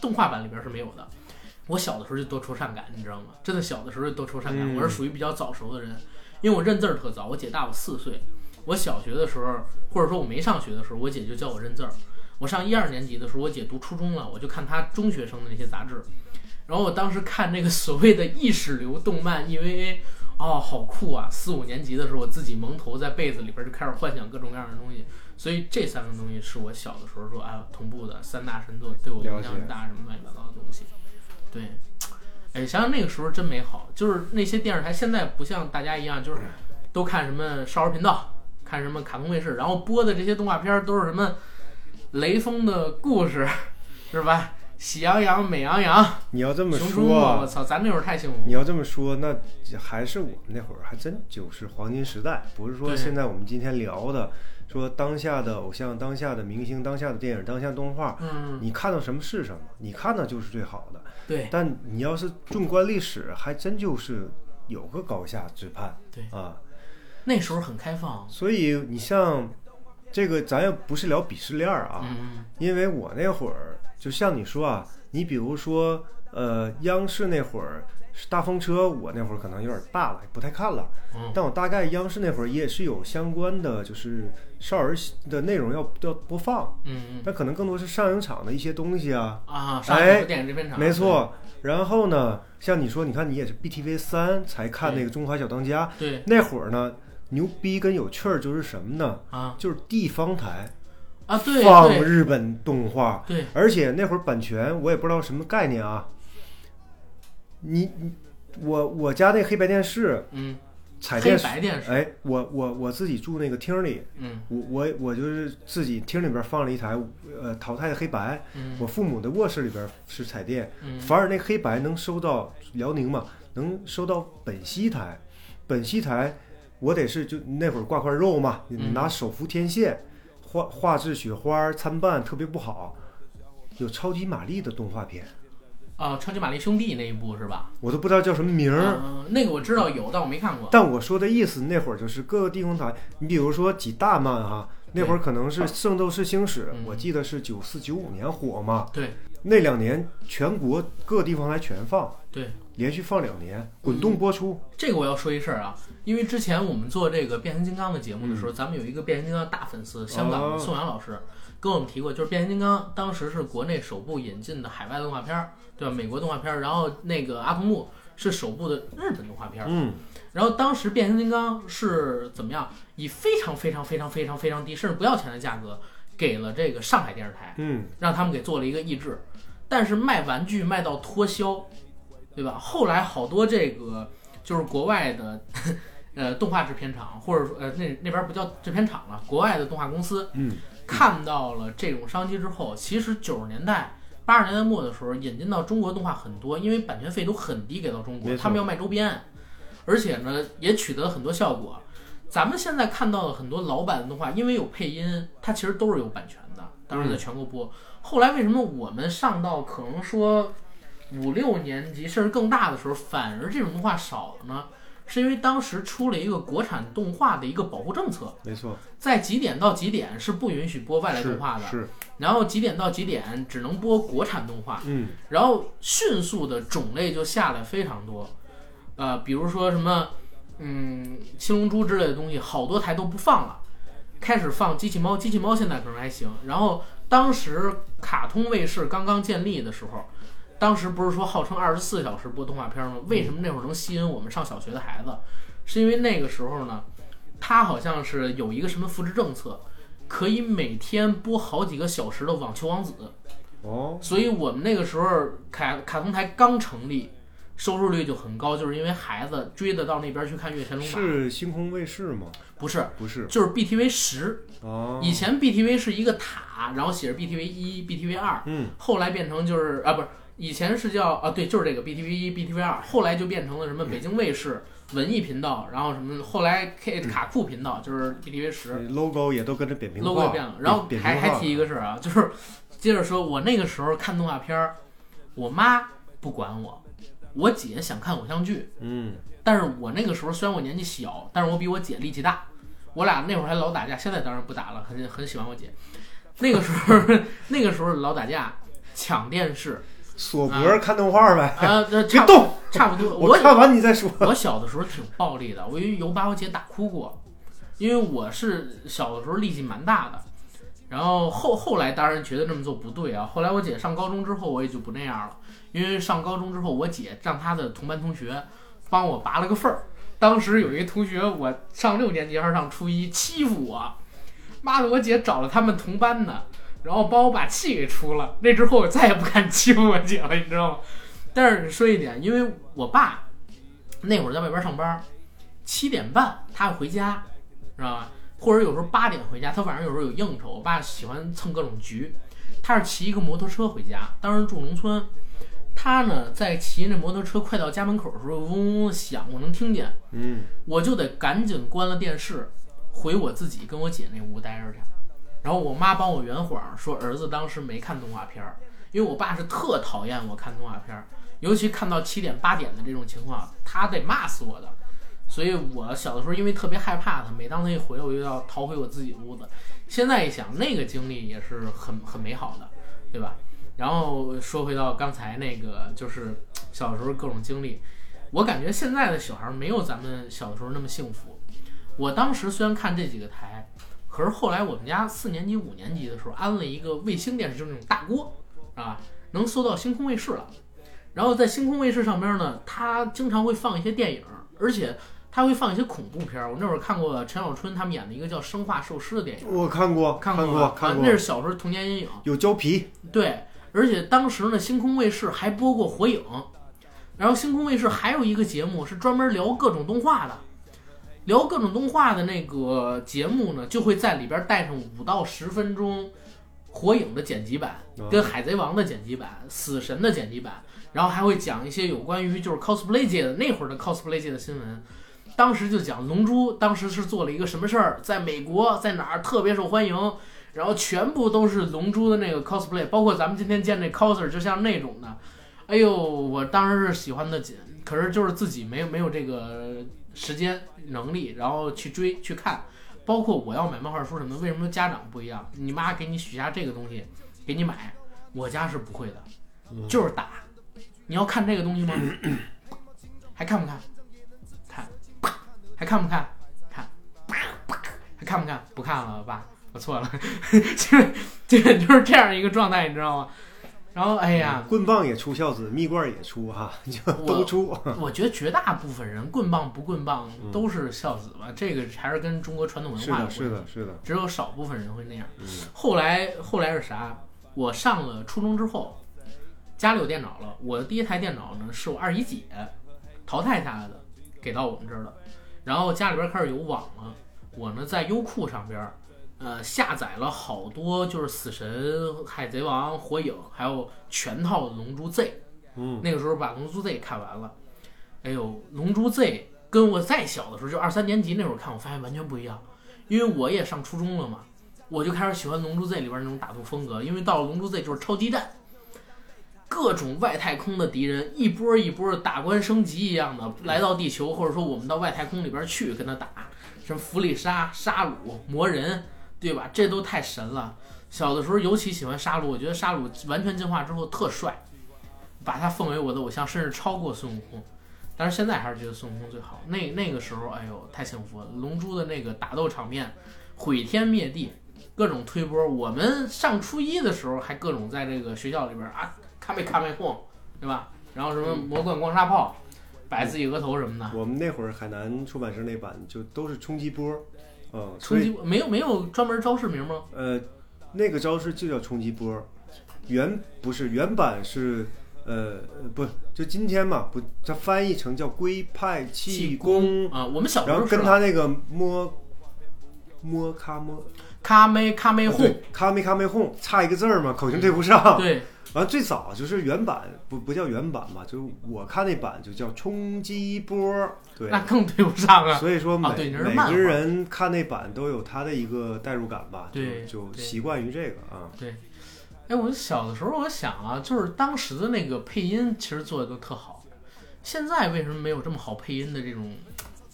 动画版里边是没有的。我小的时候就多愁善感，你知道吗？真的小的时候就多愁善感。嗯我是属于比较早熟的人，因为我认字儿特早，我姐大我四岁。我小学的时候，或者说我没上学的时候，我姐就教我认字儿。我上一二年级的时候，我姐读初中了，我就看她中学生的那些杂志。然后我当时看那个所谓的意识流动漫 EVA，哦，好酷啊！四五年级的时候，我自己蒙头在被子里边就开始幻想各种各样的东西。所以这三个东西是我小的时候说，啊，同步的三大神作对我影响很大，什么乱七八糟的东西。对，哎，想想那个时候真美好，就是那些电视台现在不像大家一样，就是都看什么少儿频道，看什么卡通卫视，然后播的这些动画片儿都是什么雷锋的故事，是吧？喜羊羊、美羊羊、你要这么说啊我，操，咱那会儿太幸福你。要这么说，那还是我们那会儿还真就是黄金时代，不是说现在我们今天聊的，说当下的偶像、当下的明星、当下的电影、当下动画，嗯，你看到什么是什么，你看到就是最好的。对但你要是纵观历史，还真就是有个高下之判对，啊。那时候很开放。所以你像这个，咱也不是聊鄙视链儿啊，嗯因为我那会儿就像你说啊，你比如说呃，央视那会儿是大风车，我那会儿可能有点大了，不太看了。嗯但我大概央视那会儿也是有相关的，就是少儿的内容要要播放，嗯嗯但可能更多是上影厂的一些东西啊。啊，上海哎有电影制片厂，没错。然后呢，像你说，你看你也是 BTV 三才看那个《中华小当家》，对那会儿呢，牛逼跟有趣儿就是什么呢？啊。就是地方台啊，对放对。日本动画，对，而且那会儿版权我也不知道什么概念啊。你你我我家那黑白电视嗯，黑彩电视，白电视，哎，我我我自己住那个厅里，嗯。我我我就是自己厅里边放了一台呃淘汰的黑白，嗯。我父母的卧室里边是彩电，嗯。反而那黑白能收到辽宁嘛，能收到本溪台，本溪台我得是就那会儿挂块肉嘛，拿手扶天线，画画质雪花参半特别不好，有超级玛丽的动画片，啊，超级玛丽兄弟那一部是吧？我都不知道叫什么名儿。嗯，那个我知道有，但我没看过。但我说的意思，那会儿就是各个地方台，你比如说几大漫哈，那会儿可能是《圣斗士星矢》嗯。我记得是九四九五年火嘛，对。那两年全国各地方台全放，对，连续放两年，滚动播出。这个我要说一事儿啊，因为之前我们做这个变形金刚的节目的时候，咱们有一个变形金刚大粉丝，香港的宋阳老师跟我们提过，就是变形金刚当时是国内首部引进的海外动画片儿，对吧？美国动画片儿，然后那个阿童木是首部的日本动画片儿，嗯，然后当时变形金刚是怎么样，以非常非常非常非常非常低，甚至不要钱的价格给了这个上海电视台。嗯，让他们给做了一个译制，但是卖玩具卖到脱销，对吧？后来好多这个就是国外的呃动画制片厂，或者说呃那那边不叫制片厂了，国外的动画公司，嗯，看到了这种商机之后，其实九十年代。八十年代末的时候，引进到中国动画很多，因为版权费都很低，给到中国，他们要卖周边，而且呢也取得了很多效果。咱们现在看到的很多老版的动画，因为有配音，它其实都是有版权的，当时在全国播。后来为什么我们上到可能说五六年级甚至更大的时候，反而这种动画少了呢？是因为当时出了一个国产动画的一个保护政策，没错，在几点到几点是不允许播外来动画的，是，然后几点到几点只能播国产动画，嗯，然后迅速的种类就下来非常多，呃，比如说什么，嗯，七龙珠之类的东西，好多台都不放了，开始放机器猫，机器猫现在可能还行。然后当时卡通卫视刚刚建立的时候，当时不是说号称二十四小时播动画片吗？为什么那会儿能吸引我们上小学的孩子？是因为那个时候呢，它好像是有一个什么扶持政策，可以每天播好几个小时的网球王子。哦，所以我们那个时候卡卡通台刚成立，收视率就很高，就是因为孩子追得到那边去看《月神龙马》。是星空卫视吗？不是，不是，就是 BTV 十。哦，以前 BTV 是一个塔，然后写着 BTV 一、BTV 二，嗯，后来变成就是啊，不是，以前是叫啊，对，就是这个 BTV 一、BTV 二，后来就变成了什么北京卫视文艺频道，然后什么后来 K 卡酷频道，就是 BTV 十。logo 也都跟着扁平化 logo 变了。然后还还提一个事儿啊，就是接着说，我那个时候看动画片儿，我妈不管我，我姐想看偶像剧，嗯，但是我那个时候虽然我年纪小，但是我比我姐力气大，我俩那会儿还老打架，现在当然不打了，很很喜欢我姐。那个时候 那个时候老打架，抢电视锁脖看动画呗，啊，别动，差不多。我看完你再说。我小的时候挺暴力的，我因为有把我姐打哭过，因为我是小的时候力气蛮大的。然后后后来当然觉得这么做不对啊。后来我姐上高中之后，我也就不那样了，因为上高中之后，我姐让她的同班同学帮我拔了个份儿。当时有一个同学，我上六年级还是上初一，欺负我，妈的，我姐找了他们同班的，然后帮我把气给出了。那之后我再也不敢欺负我姐了，你知道吗？但是说一点，因为我爸那会儿在外边上班，七点半他要回家，知道吧？或者有时候八点回家，他晚上有时候有应酬。我爸喜欢蹭各种局，他是骑一个摩托车回家，当时住农村。他呢，在骑那摩托车快到家门口的时候，嗡嗡嗡响，我能听见，嗯，我就得赶紧关了电视，回我自己跟我姐那屋待着去。然后我妈帮我圆谎，说儿子当时没看动画片儿，因为我爸是特讨厌我看动画片儿，尤其看到七点八点的这种情况，他得骂死我的。所以我小的时候因为特别害怕他，每当他一回来，我就要逃回我自己屋子。现在一想，那个经历也是很很美好的，对吧？然后说回到刚才那个，就是小时候各种经历，我感觉现在的小孩没有咱们小的时候那么幸福。我当时虽然看这几个台，可是后来我们家四年级、五年级的时候安了一个卫星电视，就是那种大锅，啊，能搜到星空卫视了。然后在星空卫视上边呢，它经常会放一些电影，而且它会放一些恐怖片儿。我那会儿看过陈小春他们演的一个叫《生化寿尸》的电影，我看过，看过过，看过，那是小时候童年阴影。有胶皮，对。而且当时呢，星空卫视还播过《火影》，然后星空卫视还有一个节目是专门聊各种动画的，聊各种动画的那个节目呢，就会在里边带上五到十分钟《火影》的剪辑版，跟《海贼王》的剪辑版，《死神》的剪辑版，然后还会讲一些有关于就是 cosplay 界的那会儿的 cosplay 界的新闻。当时就讲龙珠当时是做了一个什么事儿，在美国在哪儿特别受欢迎。然后全部都是龙珠的那个 cosplay，包括咱们今天见这 coser，就像那种的，哎呦，我当时是喜欢的紧，可是就是自己没有没有这个时间能力，然后去追去看，包括我要买漫画书什么的，为什么家长不一样？你妈给你许下这个东西，给你买，我家是不会的，就是打。你要看这个东西吗？还看不看？看。还看不看？看。还看不看？不看了，爸。我错了，就就就是这样一个状态，你知道吗？然后，哎呀，棍棒也出孝子，蜜罐也出哈，就都出。我觉得绝大部分人棍棒不棍棒都是孝子吧，这个还是跟中国传统文化有关系。是的，是的，只有少部分人会那样。后来，后来是啥？我上了初中之后，家里有电脑了。我的第一台电脑呢，是我二姨姐淘汰下来的，给到我们这儿的。然后家里边开始有网了，我呢在优酷上边。呃，下载了好多，就是死神、海贼王、火影，还有全套的龙珠 Z。嗯，那个时候把龙珠 Z 看完了。哎呦，龙珠 Z 跟我再小的时候，就二三年级那会儿看，我发现完全不一样。因为我也上初中了嘛，我就开始喜欢龙珠 Z 里边那种打斗风格。因为到了龙珠 Z 就是超级战，各种外太空的敌人一波一波的打关升级一样的来到地球，或者说我们到外太空里边去跟他打，什么弗利沙、沙鲁、魔人。对吧？这都太神了。小的时候尤其喜欢沙鲁，我觉得沙鲁完全进化之后特帅，把他奉为我的偶像，甚至超过孙悟空。但是现在还是觉得孙悟空最好。那那个时候，哎呦，太幸福了！龙珠的那个打斗场面，毁天灭地，各种推波。我们上初一的时候还各种在这个学校里边啊，卡没卡没轰，对吧？然后什么魔贯光沙炮，摆自己额头什么的。我们那会儿海南出版社那版就都是冲击波。嗯，冲击没有没有专门招式名吗？呃，那个招式就叫冲击波，原不是原版是呃不就今天嘛不，它翻译成叫龟派气功啊。我们小时候然后跟他那个摸摸卡摸卡没卡没哄卡没卡没哄差一个字儿嘛，口型对不上。对。完最早就是原版，不不叫原版嘛，就是我看那版就叫冲击波，对，那更对不上啊。所以说每每个人看那版都有他的一个代入感吧，对，就习惯于这个啊。对，哎，我小的时候我想啊，就是当时的那个配音其实做的都特好，现在为什么没有这么好配音的这种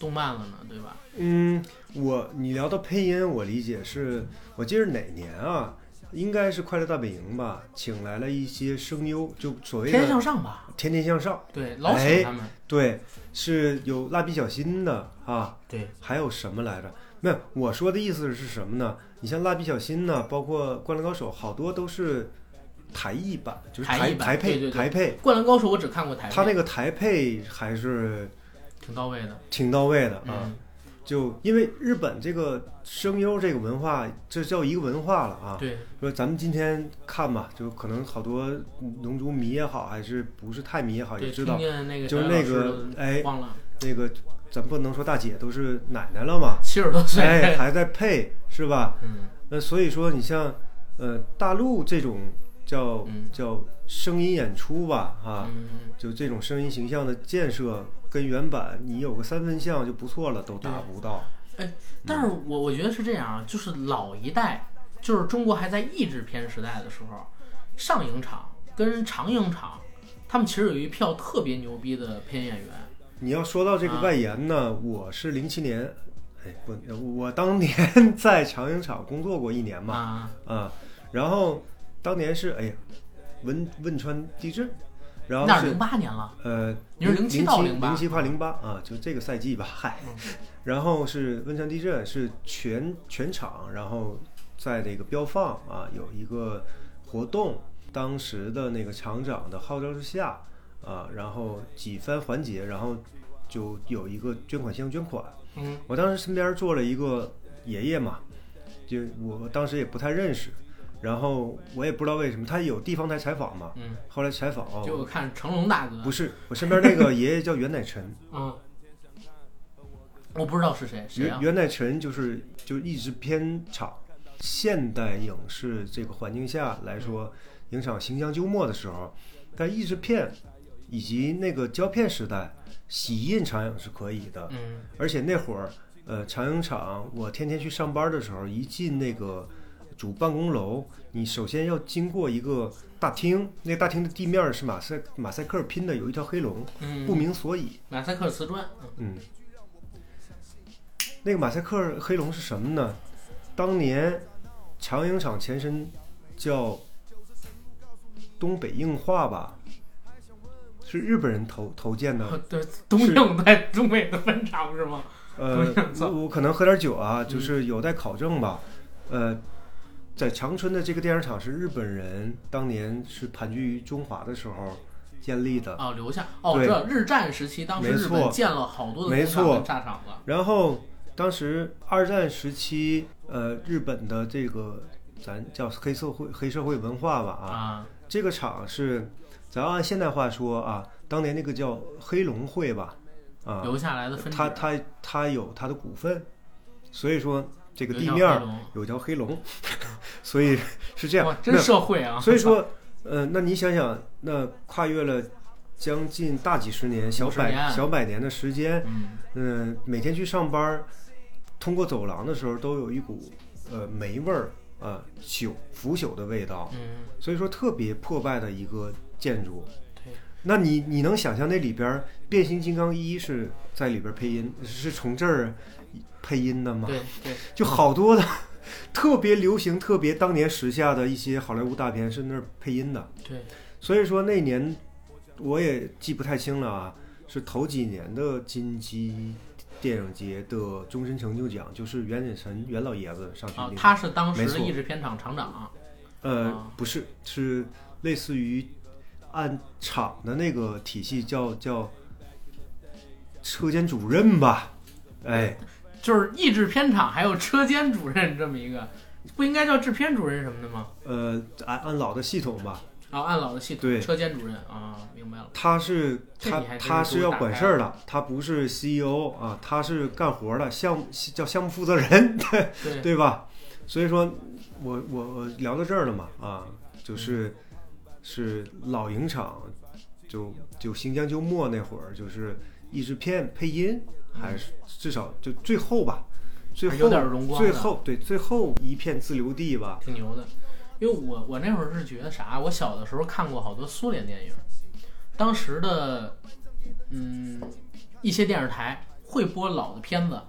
动漫了呢？对吧？嗯，我你聊到配音，我理解是我记得哪年啊？应该是《快乐大本营》吧，请来了一些声优，就所谓的《天天向上》吧，《天天向上》对，老请他们，对，是有蜡笔小新的啊，对，还有什么来着？没有，我说的意思是什么呢？你像蜡笔小新呢，包括《灌篮高手》，好多都是台译版，就是台台配台配。《灌篮高手》我只看过台配，他那个台配还是挺到位的，挺到位的啊。就因为日本这个声优这个文化，这叫一个文化了啊。对，说咱们今天看吧，就可能好多龙珠迷也好，还是不是太迷也好，也，知道。就是那个哎忘了。那个咱不能说大姐都是奶奶了嘛，七十多岁，哎，还在配是吧？嗯，那所以说，你像呃大陆这种叫、嗯。叫声音演出吧，啊，嗯，就这种声音形象的建设，跟原版你有个三分像就不错了，都达不到。哎但是我我觉得是这样啊，就是老一代，就是中国还在译制片时代的时候，上影厂跟长影厂，他们其实有一票特别牛逼的配音演员。你要说到这个啊外延呢，我是零七年，哎不，我当年 在长影厂工作过一年嘛，啊，啊，然后当年是哎呀汶汶川地震，然后是那是零八年了，呃，你是零07到零08七快零八啊，就这个赛季吧，嗨。然后是汶川地震，是全全场，然后在那个标放啊有一个活动，当时的那个厂长的号召之下啊，然后几番环节，然后就有一个捐款箱捐款。嗯，我当时身边坐了一个爷爷嘛，就我当时也不太认识，然后我也不知道为什么，他有地方台采访嘛，嗯，后来采访就看成龙大哥，不是我身边那个爷爷叫袁乃臣，嗯，我不知道是谁，谁啊？袁袁乃臣就是就一直片厂，现代影视这个环境下来说，影厂行将就没的时候，但译制片以及那个胶片时代，洗印长影是可以的，嗯。而且那会儿，呃，长影厂我天天去上班的时候，一进那个主办公楼，你首先要经过一个大厅，那个大厅的地面是马赛马赛克拼的，有一条黑龙，嗯，不明所以。马赛克瓷砖，嗯嗯，那个马赛克黑龙是什么呢？当年长影厂前身叫东北硬化吧，是日本人投投建的。对，东映在东北的分厂是吗？呃 我我可能喝点酒啊，嗯就是有待考证吧。呃，在长春的这个电影厂是日本人当年是盘踞于中华的时候建立的。哦，留下。哦，知道日战时期，当时日本建了好多的没工厂错跟炸厂子，然后当时二战时期，呃，日本的这个咱叫黑社会黑社会文化吧啊，啊，这个厂是咱要按现代话说啊，当年那个叫黑龙会吧啊，留下来的分支，它它它有他的股份，所以说这个地面儿有条黑龙，所以 是这样哇，。真那社会啊！所以说，呃，那你想想，那跨越了将近大几十年、小百小百年的时间，嗯，嗯，每天去上班儿，通过走廊的时候都有一股呃霉味儿啊，朽腐朽的味道，嗯，所以说特别破败的一个建筑。那你你能想象那里边儿变形金刚一是在里边儿配音，是从这儿配音的吗？对对，就好多的特别流行、特别当年时下的一些好莱坞大片是那儿配音的。对，所以说那年我也记不太清了啊，是头几年的金鸡电影节的终身成就奖，就是袁景臣袁老爷子上去。他是当时的译制片厂厂长，呃啊，不是，是类似于按厂的那个体系叫叫车间主任吧？哎，就是译制片厂还有车间主任这么一个，不应该叫制片主任什么的吗？呃，按按老的系统吧，啊，按老的系统，对车间主任啊，明白了。他是他他是要管事儿的，他不是 CEO 啊，他是干活的，项目叫项目负责人，对对，对吧？所以说，我我我聊到这儿了嘛，啊，就是是老影厂，就就新疆就末那会儿，就是译制片配音，还是至少就最后吧，最后有点荣光的最后对最后一片自留地吧，挺牛的。因为我我那会儿是觉得啥，我小的时候看过好多苏联电影，当时的嗯一些电视台会播老的片子，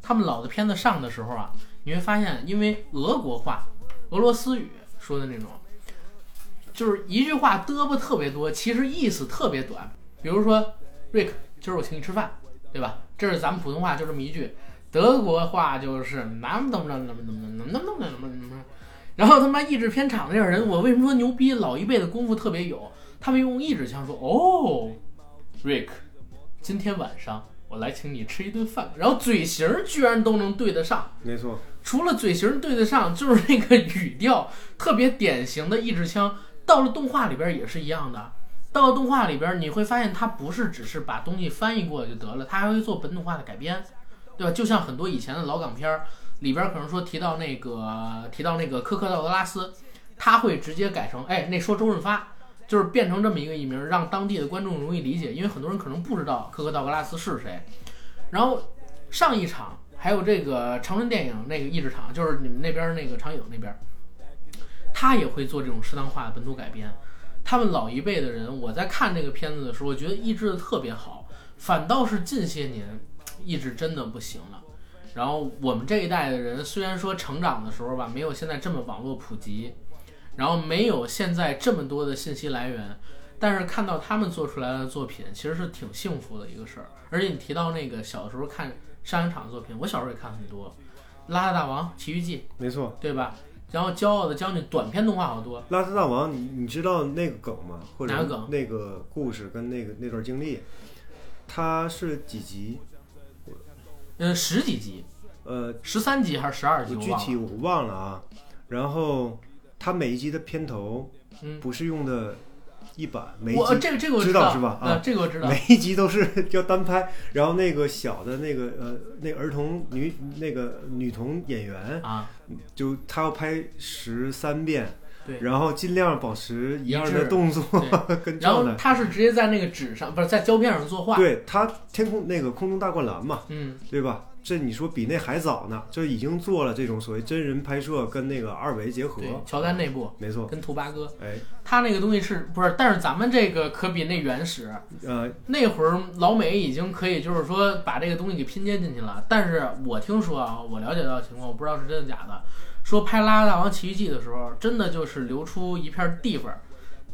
他们老的片子上的时候啊，你会发现，因为俄国话、俄罗斯语说的那种，就是一句话嘚啵特别多，其实意思特别短。比如说，瑞克，今儿我请你吃饭，对吧？这是咱们普通话就这么一句，德国话就是怎么怎么着怎么怎么怎么怎么怎么怎么。然后他妈译制片厂那种人，我为什么说牛逼？老一辈的功夫特别有，他们用译制腔说哦，Rick，今天晚上我来请你吃一顿饭。然后嘴型居然都能对得上，没错。除了嘴型对得上，就是那个语调特别典型的译制腔，到了动画里边也是一样的。到动画里边你会发现它不是只是把东西翻译过就得了，它还会做本土化的改编，对吧？就像很多以前的老港片儿里边可能说提到那个提到那个科克道格拉斯，他会直接改成哎那说周润发，就是变成这么一个艺名，让当地的观众容易理解，因为很多人可能不知道科克道格拉斯是谁。然后上一场。还有这个长春电影那个译制厂，就是你们那边那个长影那边，他也会做这种适当化的本土改编。他们老一辈的人，我在看这个片子的时候，我觉得译制的特别好。反倒是近些年，译制真的不行了。然后我们这一代的人，虽然说成长的时候吧，没有现在这么网络普及，然后没有现在这么多的信息来源，但是看到他们做出来的作品，其实是挺幸福的一个事儿。而且你提到那个小的时候看。上影厂的作品，我小时候也看很多，《邋遢大王》《奇遇记》，没错，对吧？然后《骄傲的将军》短片动画好多，《拉斯大王》，你你知道那个梗吗？或者哪个梗？那个故事跟那个那段经历，它是几集？嗯，十几集，呃，十三集还是十二集？具体我忘了啊。然后它每一集的片头，嗯，不是用的。一版，每我这个这个我知道是吧？啊，这个我知道。每一集都是 要单拍，然后那个小的那个呃，那儿童女那个女童演员啊，就她要拍十三遍，对，然后尽量保持一样的动作 跟然后她是直接在那个纸上，不是在胶片上作画。对，她天空那个空中大灌篮嘛，嗯，对吧？这你说比那还早呢，就已经做了这种所谓真人拍摄跟那个二维结合。乔丹那部没错，跟兔八哥，哎，他那个东西是不是？但是咱们这个可比那原始。呃，那会儿老美已经可以就是说把这个东西给拼接进去了。但是我听说啊，我了解到的情况，我不知道是真的假的。说拍《邋遢大王奇遇记》的时候，真的就是留出一片地方。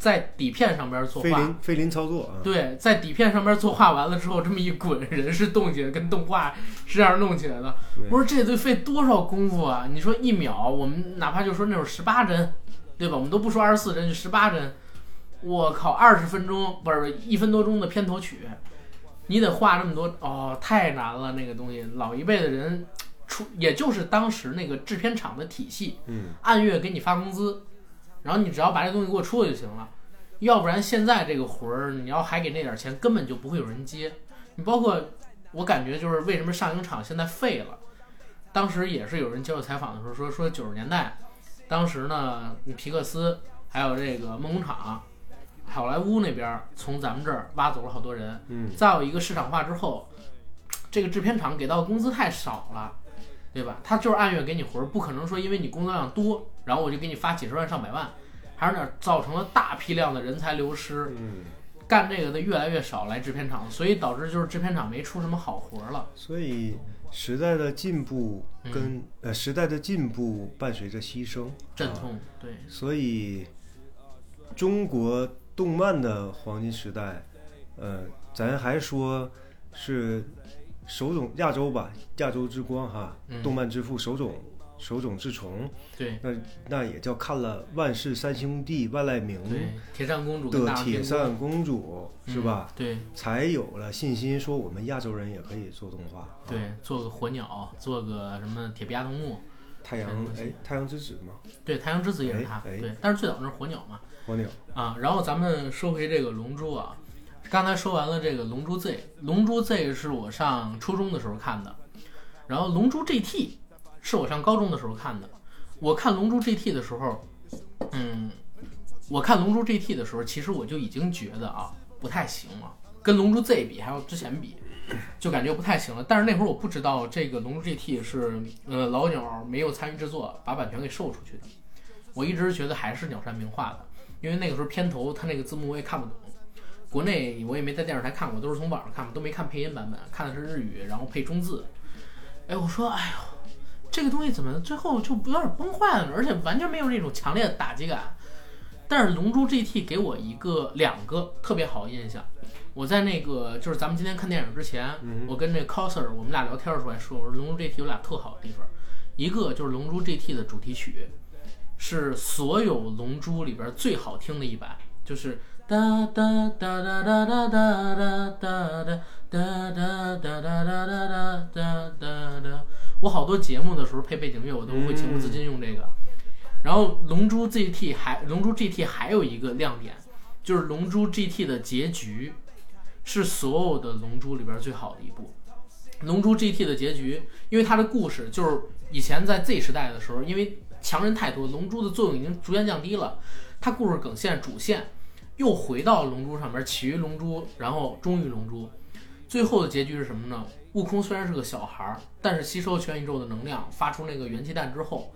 在底片上边作画，菲林菲林操作啊。对，在底片上边作画完了之后，这么一滚，人是动起来，跟动画是这样弄起来的。我说这得费多少功夫啊？你说一秒，我们哪怕就说那种十八帧，对吧？我们都不说二十四帧，就十八帧。我靠，二十分钟不是一分多钟的片头曲，你得画这么多哦，太难了那个东西。老一辈的人出，也就是当时那个制片厂的体系，嗯，按月给你发工资。然后你只要把这东西给我出了就行了，要不然现在这个活儿，你要还给那点钱，根本就不会有人接。你包括我感觉就是为什么上影厂现在废了，当时也是有人接受采访的时候说说九十年代，当时呢，皮克斯还有这个梦工厂、好莱坞那边从咱们这儿挖走了好多人。嗯。再有一个市场化之后，这个制片厂给到的工资太少了，对吧？他就是按月给你活儿，不可能说因为你工作量多。然后我就给你发几十万上百万，还是那造成了大批量的人才流失，嗯干这个的越来越少来制片厂，所以导致就是制片厂没出什么好活了。所以时代的进步跟呃时代的进步伴随着牺牲，阵痛对。所以中国动漫的黄金时代，呃，咱还说是手冢亚洲吧，亚洲之光哈，动漫之父手冢。手冢治虫，对，那那也叫看了《万世三兄弟》万籁鸣，铁扇公主的铁扇公主是吧？对，才有了信心说我们亚洲人也可以做动画，对，做个火鸟，做个什么铁臂阿童木，太阳哎，太阳之子嘛？对，太阳之子也是他，对，但是最早那是火鸟嘛，火鸟。啊。然后咱们说回这个龙珠啊，刚才说完了这个龙珠 Z，龙珠 Z 是我上初中的时候看的，然后龙珠 GT。是我上高中的时候看的。我看《龙珠 GT》的时候，嗯，我看《龙珠 GT》的时候，其实我就已经觉得啊，不太行了。跟《龙珠 Z》比，还有之前比，就感觉不太行了。但是那会儿我不知道这个《龙珠 GT》是呃老鸟没有参与制作，把版权给售出去的。我一直觉得还是鸟山明画的，因为那个时候片头他那个字幕我也看不懂，国内我也没在电视台看过，都是从网上看的，都没看配音版本，看的是日语，然后配中字。哎，我说，哎呦。这个东西怎么最后就有点崩坏了呢？而且完全没有那种强烈的打击感。但是《龙珠 GT》给我一个两个特别好的印象。我在那个就是咱们今天看电影之前，我跟那 coser 我们俩聊天的时候还说，我说《龙珠 GT》有俩特好的地方，一个就是《龙珠 GT》的主题曲是所有《龙珠》里边最好听的一版，就是噔哒哒哒哒哒哒哒哒哒哒哒哒哒哒哒哒哒哒哒。我好多节目的时候配背景乐，我都会情不自禁用这个。然后《龙珠 GT》还《龙珠 GT》还有一个亮点，就是《龙珠 GT》的结局是所有的《龙珠》里边最好的一部。《龙珠 GT》的结局，因为它的故事就是以前在 Z 时代的时候，因为强人太多，龙珠的作用已经逐渐降低了，它故事梗线主线又回到龙珠上面，起于龙珠，然后终于龙珠。最后的结局是什么呢？悟空虽然是个小孩儿，但是吸收全宇宙的能量，发出那个元气弹之后。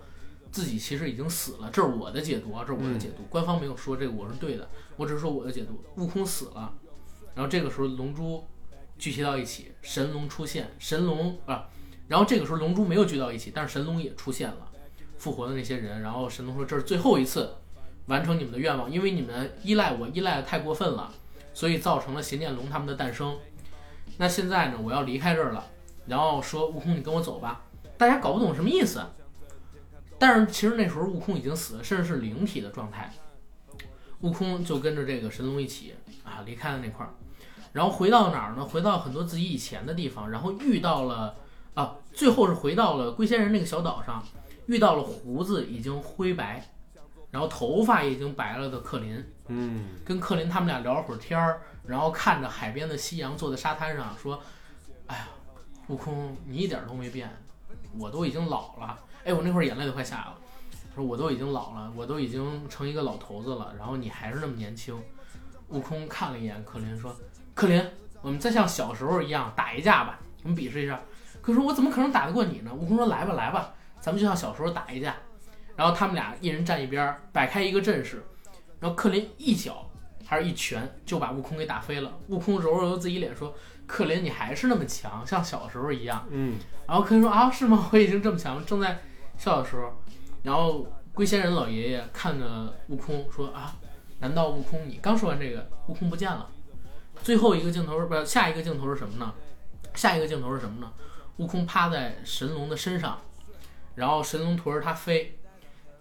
自己其实已经死了，这是我的解读啊，这是我的解读，官方没有说这个我是对的，我只是说我的解读。悟空死了，然后这个时候龙珠聚集到一起，神龙出现，神龙啊，然后这个时候龙珠没有聚到一起，但是神龙也出现了，复活的那些人，然后神龙说这是最后一次完成你们的愿望，因为你们依赖我依赖的太过分了，所以造成了邪念龙他们的诞生。那现在呢，我要离开这儿了，然后说悟空你跟我走吧，大家搞不懂什么意思。但是其实那时候悟空已经死了，甚至是灵体的状态。悟空就跟着这个神龙一起啊离开了那块儿，然后回到哪儿呢？回到很多自己以前的地方，然后遇到了啊，最后是回到了龟仙人那个小岛上，遇到了胡子已经灰白，然后头发已经白了的克林。嗯，跟克林他们俩聊了会儿天儿，然后看着海边的夕阳，坐在沙滩上说：“哎呀，悟空，你一点都没变，我都已经老了。”哎，我那会儿眼泪都快下来了。说我都已经老了，我都已经成一个老头子了，然后你还是那么年轻。悟空看了一眼克林，说：“克林，我们再像小时候一样打一架吧，我们比试一下。”可是：“我怎么可能打得过你呢？”悟空说：“来吧，来吧，咱们就像小时候打一架。”然后他们俩一人站一边，摆开一个阵势，然后克林一脚还是一拳就把悟空给打飞了。悟空揉揉自己脸，说：“克林，你还是那么强，像小时候一样。”嗯。然后克林说：“啊，是吗？我已经这么强了，正在。”笑的时候，然后龟仙人老爷爷看着悟空说：“啊，难道悟空？你刚说完这个，悟空不见了。最后一个镜头不是下一个镜头是什么呢？下一个镜头是什么呢？悟空趴在神龙的身上，然后神龙驮着他飞，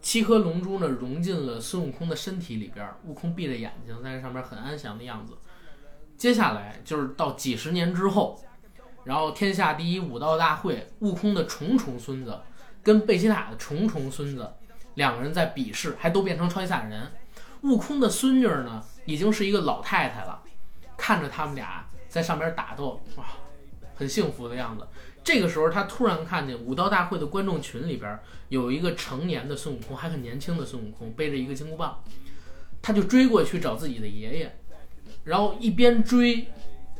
七颗龙珠呢融进了孙悟空的身体里边，悟空闭着眼睛在这上面很安详的样子。接下来就是到几十年之后，然后天下第一武道大会，悟空的重重孙子。”跟贝吉塔的重重孙子两个人在比试，还都变成超级赛亚人。悟空的孙女呢，已经是一个老太太了，看着他们俩在上边打斗，哇，很幸福的样子。这个时候，他突然看见武道大会的观众群里边有一个成年的孙悟空，还很年轻的孙悟空，背着一个金箍棒，他就追过去找自己的爷爷，然后一边追，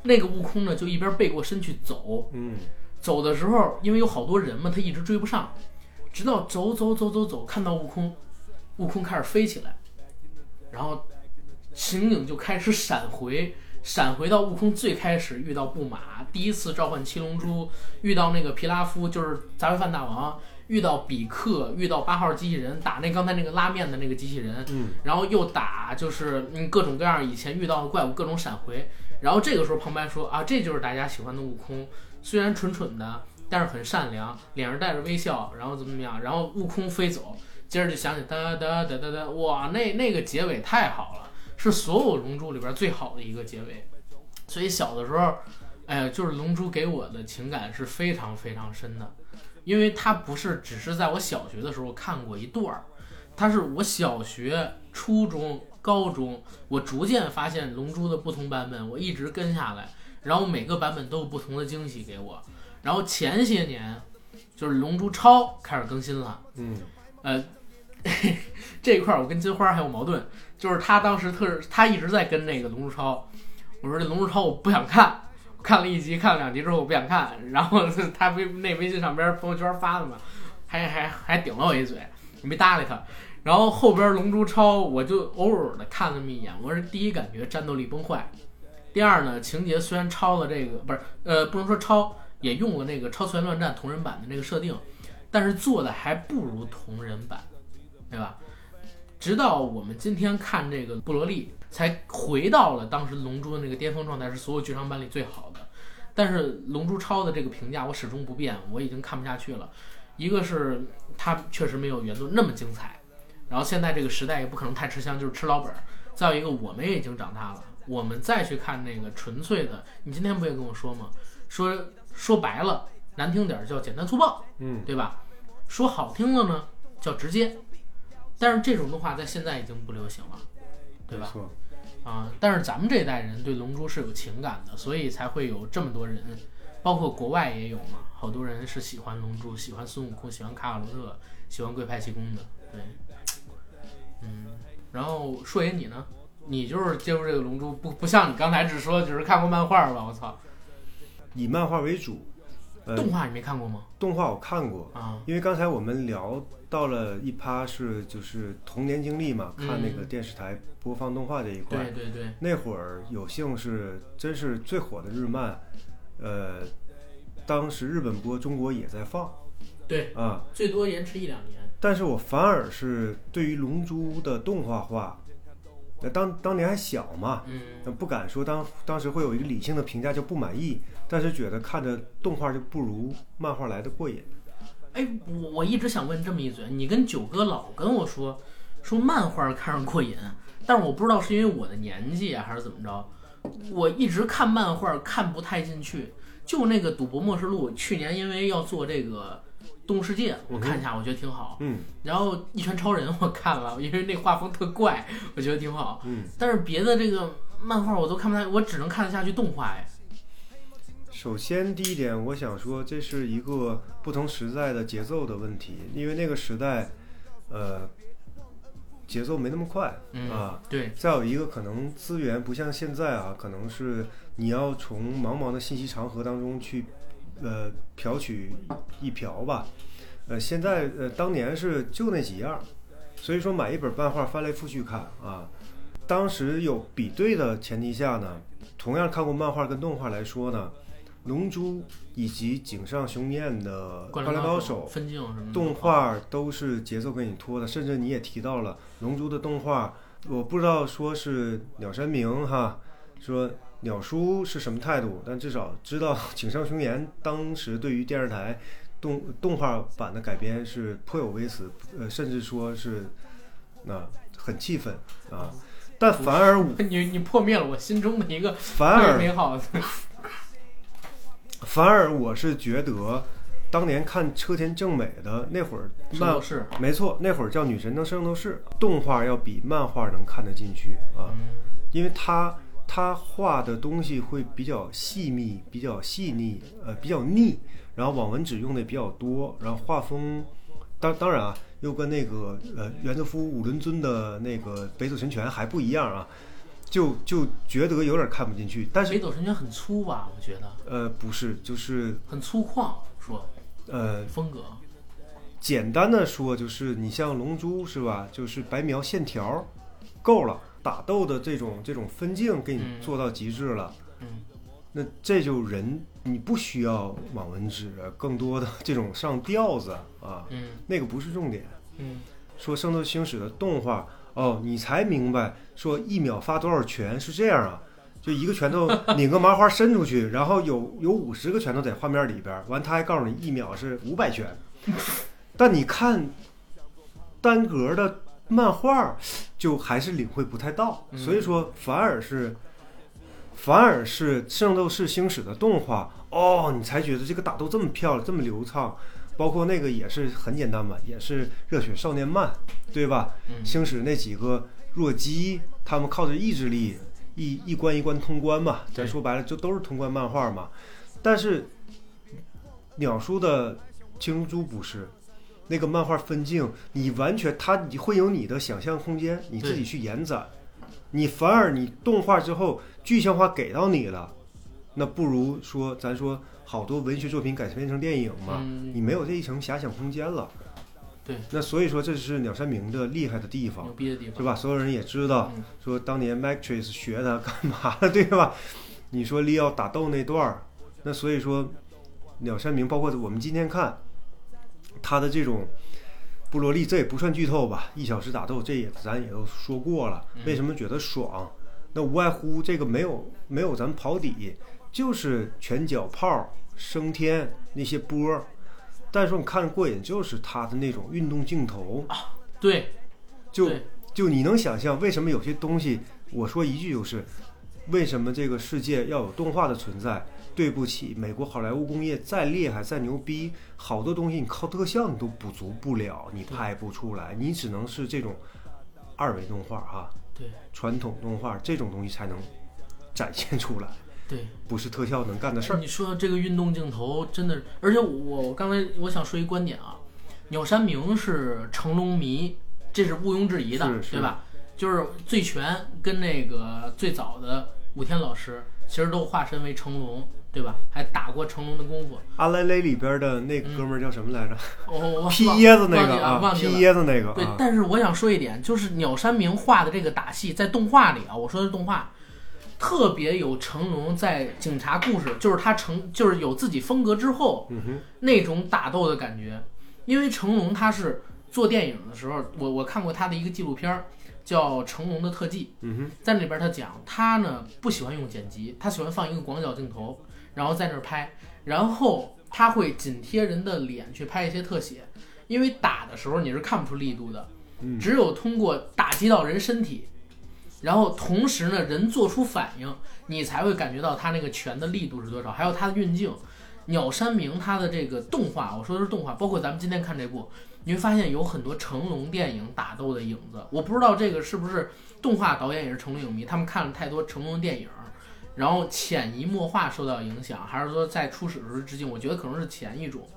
那个悟空呢就一边背过身去走，嗯，走的时候，因为有好多人嘛，他一直追不上。直到走走走走走，看到悟空，悟空开始飞起来，然后情景就开始闪回，闪回到悟空最开始遇到布马，第一次召唤七龙珠，遇到那个皮拉夫，就是杂烩饭大王，遇到比克，遇到八号机器人，打那刚才那个拉面的那个机器人，嗯，然后又打就是嗯各种各样以前遇到的怪物，各种闪回，然后这个时候旁白说啊，这就是大家喜欢的悟空，虽然蠢蠢的。但是很善良，脸上带着微笑，然后怎么怎么样，然后悟空飞走，接着就想起哒哒哒哒哒，哇，那那个结尾太好了，是所有龙珠里边最好的一个结尾。所以小的时候，哎呀，就是龙珠给我的情感是非常非常深的，因为它不是只是在我小学的时候看过一段儿，它是我小学、初中、高中，我逐渐发现龙珠的不同版本，我一直跟下来，然后每个版本都有不同的惊喜给我。然后前些年，就是《龙珠超》开始更新了。嗯，呃，这一块我跟金花还有矛盾，就是他当时特他一直在跟那个《龙珠超》，我说这《龙珠超》我不想看，看了一集，看了两集之后我不想看。然后 他微那微信上边朋友圈发的嘛，还还还顶了我一嘴，没搭理他。然后后边《龙珠超》我就偶尔的看那么一眼，我是第一感觉战斗力崩坏，第二呢情节虽然超了这个不是呃不能说超。也用了那个超次元乱战同人版的那个设定，但是做的还不如同人版，对吧？直到我们今天看这个布罗利，才回到了当时龙珠的那个巅峰状态，是所有剧场版里最好的。但是龙珠超的这个评价我始终不变，我已经看不下去了。一个是它确实没有原作那么精彩，然后现在这个时代也不可能太吃香，就是吃老本儿。再有一个，我们也已经长大了，我们再去看那个纯粹的，你今天不也跟我说吗？说说白了，难听点儿叫简单粗暴，嗯，对吧？说好听了呢，叫直接。但是这种动画在现在已经不流行了，对吧啊，但是咱们这一代人对《龙珠》是有情感的，所以才会有这么多人，包括国外也有嘛，好多人是喜欢《龙珠》，喜欢孙悟空，喜欢卡卡罗特，喜欢龟派气功的，对，嗯，然后硕爷你呢？你就是接触这个《龙珠》，不不像你刚才只说只是看过漫画吧？我操，以漫画为主，呃，动画你没看过吗？动画我看过，啊，因为刚才我们聊到了一趴是就是童年经历嘛，嗯。看那个电视台播放动画这一块，对对对，那会儿有幸是真是最火的日漫，呃，当时日本播，中国也在放。对，啊，最多延迟一两年。但是我反而是对于《龙珠》的动画化，呃当当年还小嘛，嗯，呃不敢说当当时会有一个理性的评价就不满意，但是觉得看着动画就不如漫画来的过瘾。哎，我我一直想问这么一嘴，你跟九哥老跟我说说漫画看着过瘾，但是我不知道是因为我的年纪啊，还是怎么着，我一直看漫画看不太进去。就那个《赌博默示录》，去年因为要做这个《动物世界》，我看一下，我觉得挺好。嗯然后《一拳超人》我看了，因为那画风特怪，我觉得挺好。嗯，但是别的这个漫画我都看不太，我只能看得下去动画哎。首先第一点，我想说这是一个不同时代的节奏的问题，因为那个时代，呃，节奏没那么快嗯，啊。对，再有一个可能资源不像现在啊，可能是你要从茫茫的信息长河当中去，呃，瞟取一瓢吧。呃，现在呃，当年是就那几样，所以说买一本漫画翻来覆去看啊。当时有比对的前提下呢，同样看过漫画跟动画来说呢，《龙珠》以及井上雄彦的《灌灌篮高手手》分镜什么动画都是节奏给你拖的，甚至你也提到了《龙珠》的动画，我不知道说是鸟山明哈，说鸟叔是什么态度，但至少知道井上雄彦当时对于电视台动动画版的改编是颇有微词，呃，甚至说是那、很气愤啊，但反而我 你你破灭了我心中的一个反而美好的。反而我是觉得，当年看车田正美的那会儿漫圣斗士，没错，那会儿叫《女神的圣斗士》，动画要比漫画能看得进去啊，嗯因为他他画的东西会比较细密、比较细腻，呃，比较腻，然后网文纸用的比较多，然后画风，当当然啊，又跟那个呃原泽夫五轮尊的那个北斗神拳还不一样啊，就就觉得有点看不进去，但是北斗神拳很粗吧？我觉得呃不是，就是很粗犷，说呃风格。简单的说，就是你像龙珠是吧？就是白描线条够了，打斗的这种这种分镜给你嗯做到极致了。嗯，那这就人你不需要网文纸，更多的这种上调子啊，嗯那个不是重点。嗯，说《圣斗星矢》的动画哦，你才明白说一秒发多少拳是这样啊。就一个拳头拧个麻花伸出去，然后有有五十个拳头在画面里边，完他还告诉你一秒是五百拳，但你看单格的漫画，就还是领会不太到，嗯所以说反而是反而是《圣斗士星矢》的动画哦，你才觉得这个打斗这么漂亮，这么流畅，包括那个也是很简单嘛，也是热血少年漫，对吧？嗯星矢那几个弱鸡，他们靠着意志力一一关一关通关嘛，咱说白了就都是通关漫画嘛。但是鸟叔的《青龙珠》不是。那个漫画分镜，你完全它你会有你的想象空间，你自己去延展。你反而你动画之后具象化给到你了，那不如说咱说好多文学作品改编成电影嘛，嗯你没有这一层遐想空间了。对，那所以说这是鸟山明的厉害的地方牛。逼的地方是吧？所有人也知道，嗯说当年 Matrix 学他干嘛了，对吧？你说利奥打斗那段儿，那所以说鸟山明，包括我们今天看他的这种布罗利，这也不算剧透吧？一小时打斗，这也咱也都说过了。嗯为什么觉得爽？那无外乎这个没有没有咱跑底，就是拳脚炮升天那些波儿。但是说你看过瘾，就是他的那种运动镜头，对，就对就你能想象为什么有些东西，我说一句就是，为什么这个世界要有动画的存在？对不起，美国好莱坞工业再厉害再牛逼，好多东西你靠特效你都补足不了，你拍不出来，你只能是这种二维动画啊，对传统动画这种东西才能展现出来，对。不是特效能干的事儿。你说这个运动镜头真的是，而且我我刚才我想说一观点啊，鸟山明是成龙迷，这是毋庸置疑的，对吧？就是醉拳跟那个最早的武天老师，其实都化身为成龙，对吧？还打过成龙的功夫。阿莱蕾里边的那个哥们儿叫什么来着？我我我劈忘椰子那个忘记了忘记劈了。椰子那个对，啊，但是我想说一点，就是鸟山明画的这个打戏，在动画里啊，我说的是动画，特别有成龙在警察故事，就是他成就是有自己风格之后，嗯，那种打斗的感觉。因为成龙他是做电影的时候，我我看过他的一个纪录片儿，叫《成龙的特技》，嗯哼，在那里边他讲他呢不喜欢用剪辑，他喜欢放一个广角镜头，然后在那儿拍，然后他会紧贴人的脸去拍一些特写，因为打的时候你是看不出力度的，嗯。只有通过打击到人身体，然后同时呢人做出反应，你才会感觉到他那个拳的力度是多少，还有他的运镜。鸟山明他的这个动画，我说的是动画，包括咱们今天看这部，你会发现有很多成龙电影打斗的影子。我不知道这个是不是动画导演也是成龙影迷，他们看了太多成龙电影，然后潜移默化受到影响，还是说在初始的时候致敬？我觉得可能是前一种，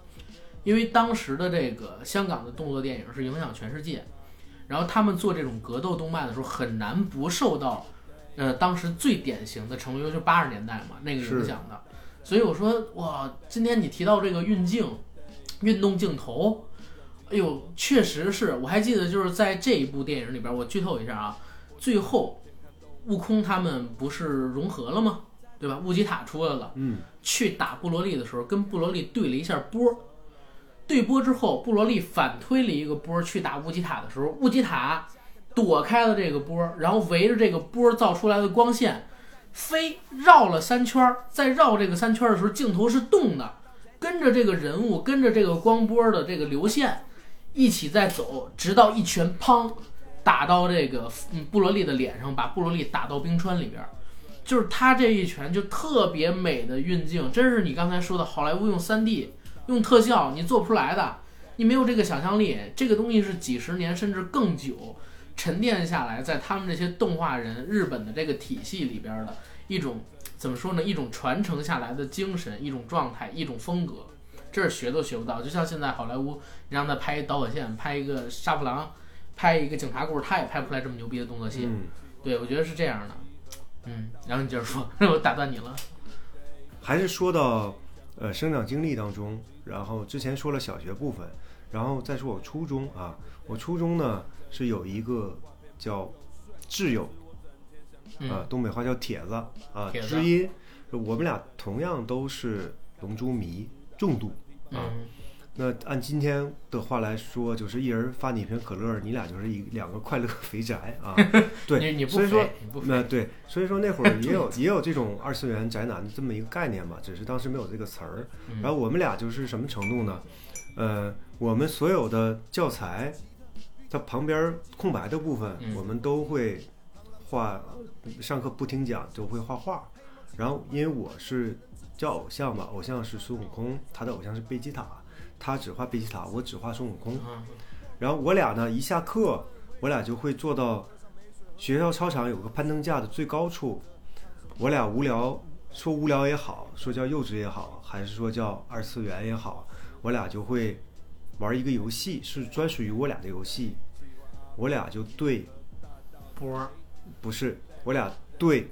因为当时的这个香港的动作电影是影响全世界，然后他们做这种格斗动漫的时候很难不受到，呃，当时最典型的成龙，就是八十年代嘛那个影响的。所以我说哇，今天你提到这个运镜、运动镜头，哎呦，确实是我还记得就是在这一部电影里边，我剧透一下啊，最后悟空他们不是融合了吗？对吧？乌吉塔出来了，嗯，去打布罗利的时候，跟布罗利对了一下波，对波之后，布罗利反推了一个波去打乌吉塔的时候，乌吉塔躲开了这个波，然后围着这个波造出来的光线飞绕了三圈儿，在绕这个三圈儿的时候，镜头是动的，跟着这个人物，跟着这个光波的这个流线一起在走，直到一拳砰打到这个嗯布罗利的脸上，把布罗利打到冰川里边儿。就是他这一拳就特别美的运镜，真是你刚才说的好莱坞用 3D 用特效你做不出来的，你没有这个想象力，这个东西是几十年甚至更久沉淀下来，在他们这些动画人日本的这个体系里边的一种怎么说呢？一种传承下来的精神，一种状态，一种风格，这是学都学不到。就像现在好莱坞，你让他拍一导火线，拍一个杀破狼，拍一个警察故事，他也拍不出来这么牛逼的动作戏。嗯，对，我觉得是这样的。嗯，然后你接着说，我打断你了。还是说到呃生长经历当中，然后之前说了小学部分，然后再说我初中啊，我初中呢是有一个叫挚友啊，嗯东北话叫铁子啊，知音，我们俩同样都是龙珠迷重度啊。嗯那按今天的话来说，就是一人发你一瓶可乐，你俩就是一两个快乐肥宅啊。对，你你不所以说那对，所以说那会儿也有 也有这种二次元宅男的这么一个概念吧，只是当时没有这个词儿。嗯然后我们俩就是什么程度呢？呃，我们所有的教材，它旁边空白的部分，嗯我们都会画，上课不听讲就会画画。然后因为我是叫偶像嘛，偶像是孙悟空，他的偶像是贝吉塔，他只画贝吉塔，我只画孙悟空。嗯然后我俩呢，一下课，我俩就会坐到学校操场有个攀登架的最高处。我俩无聊，说无聊也好，说叫幼稚也好，还是说叫二次元也好，我俩就会玩一个游戏，是专属于我俩的游戏。我俩就对，波儿，不是，我俩对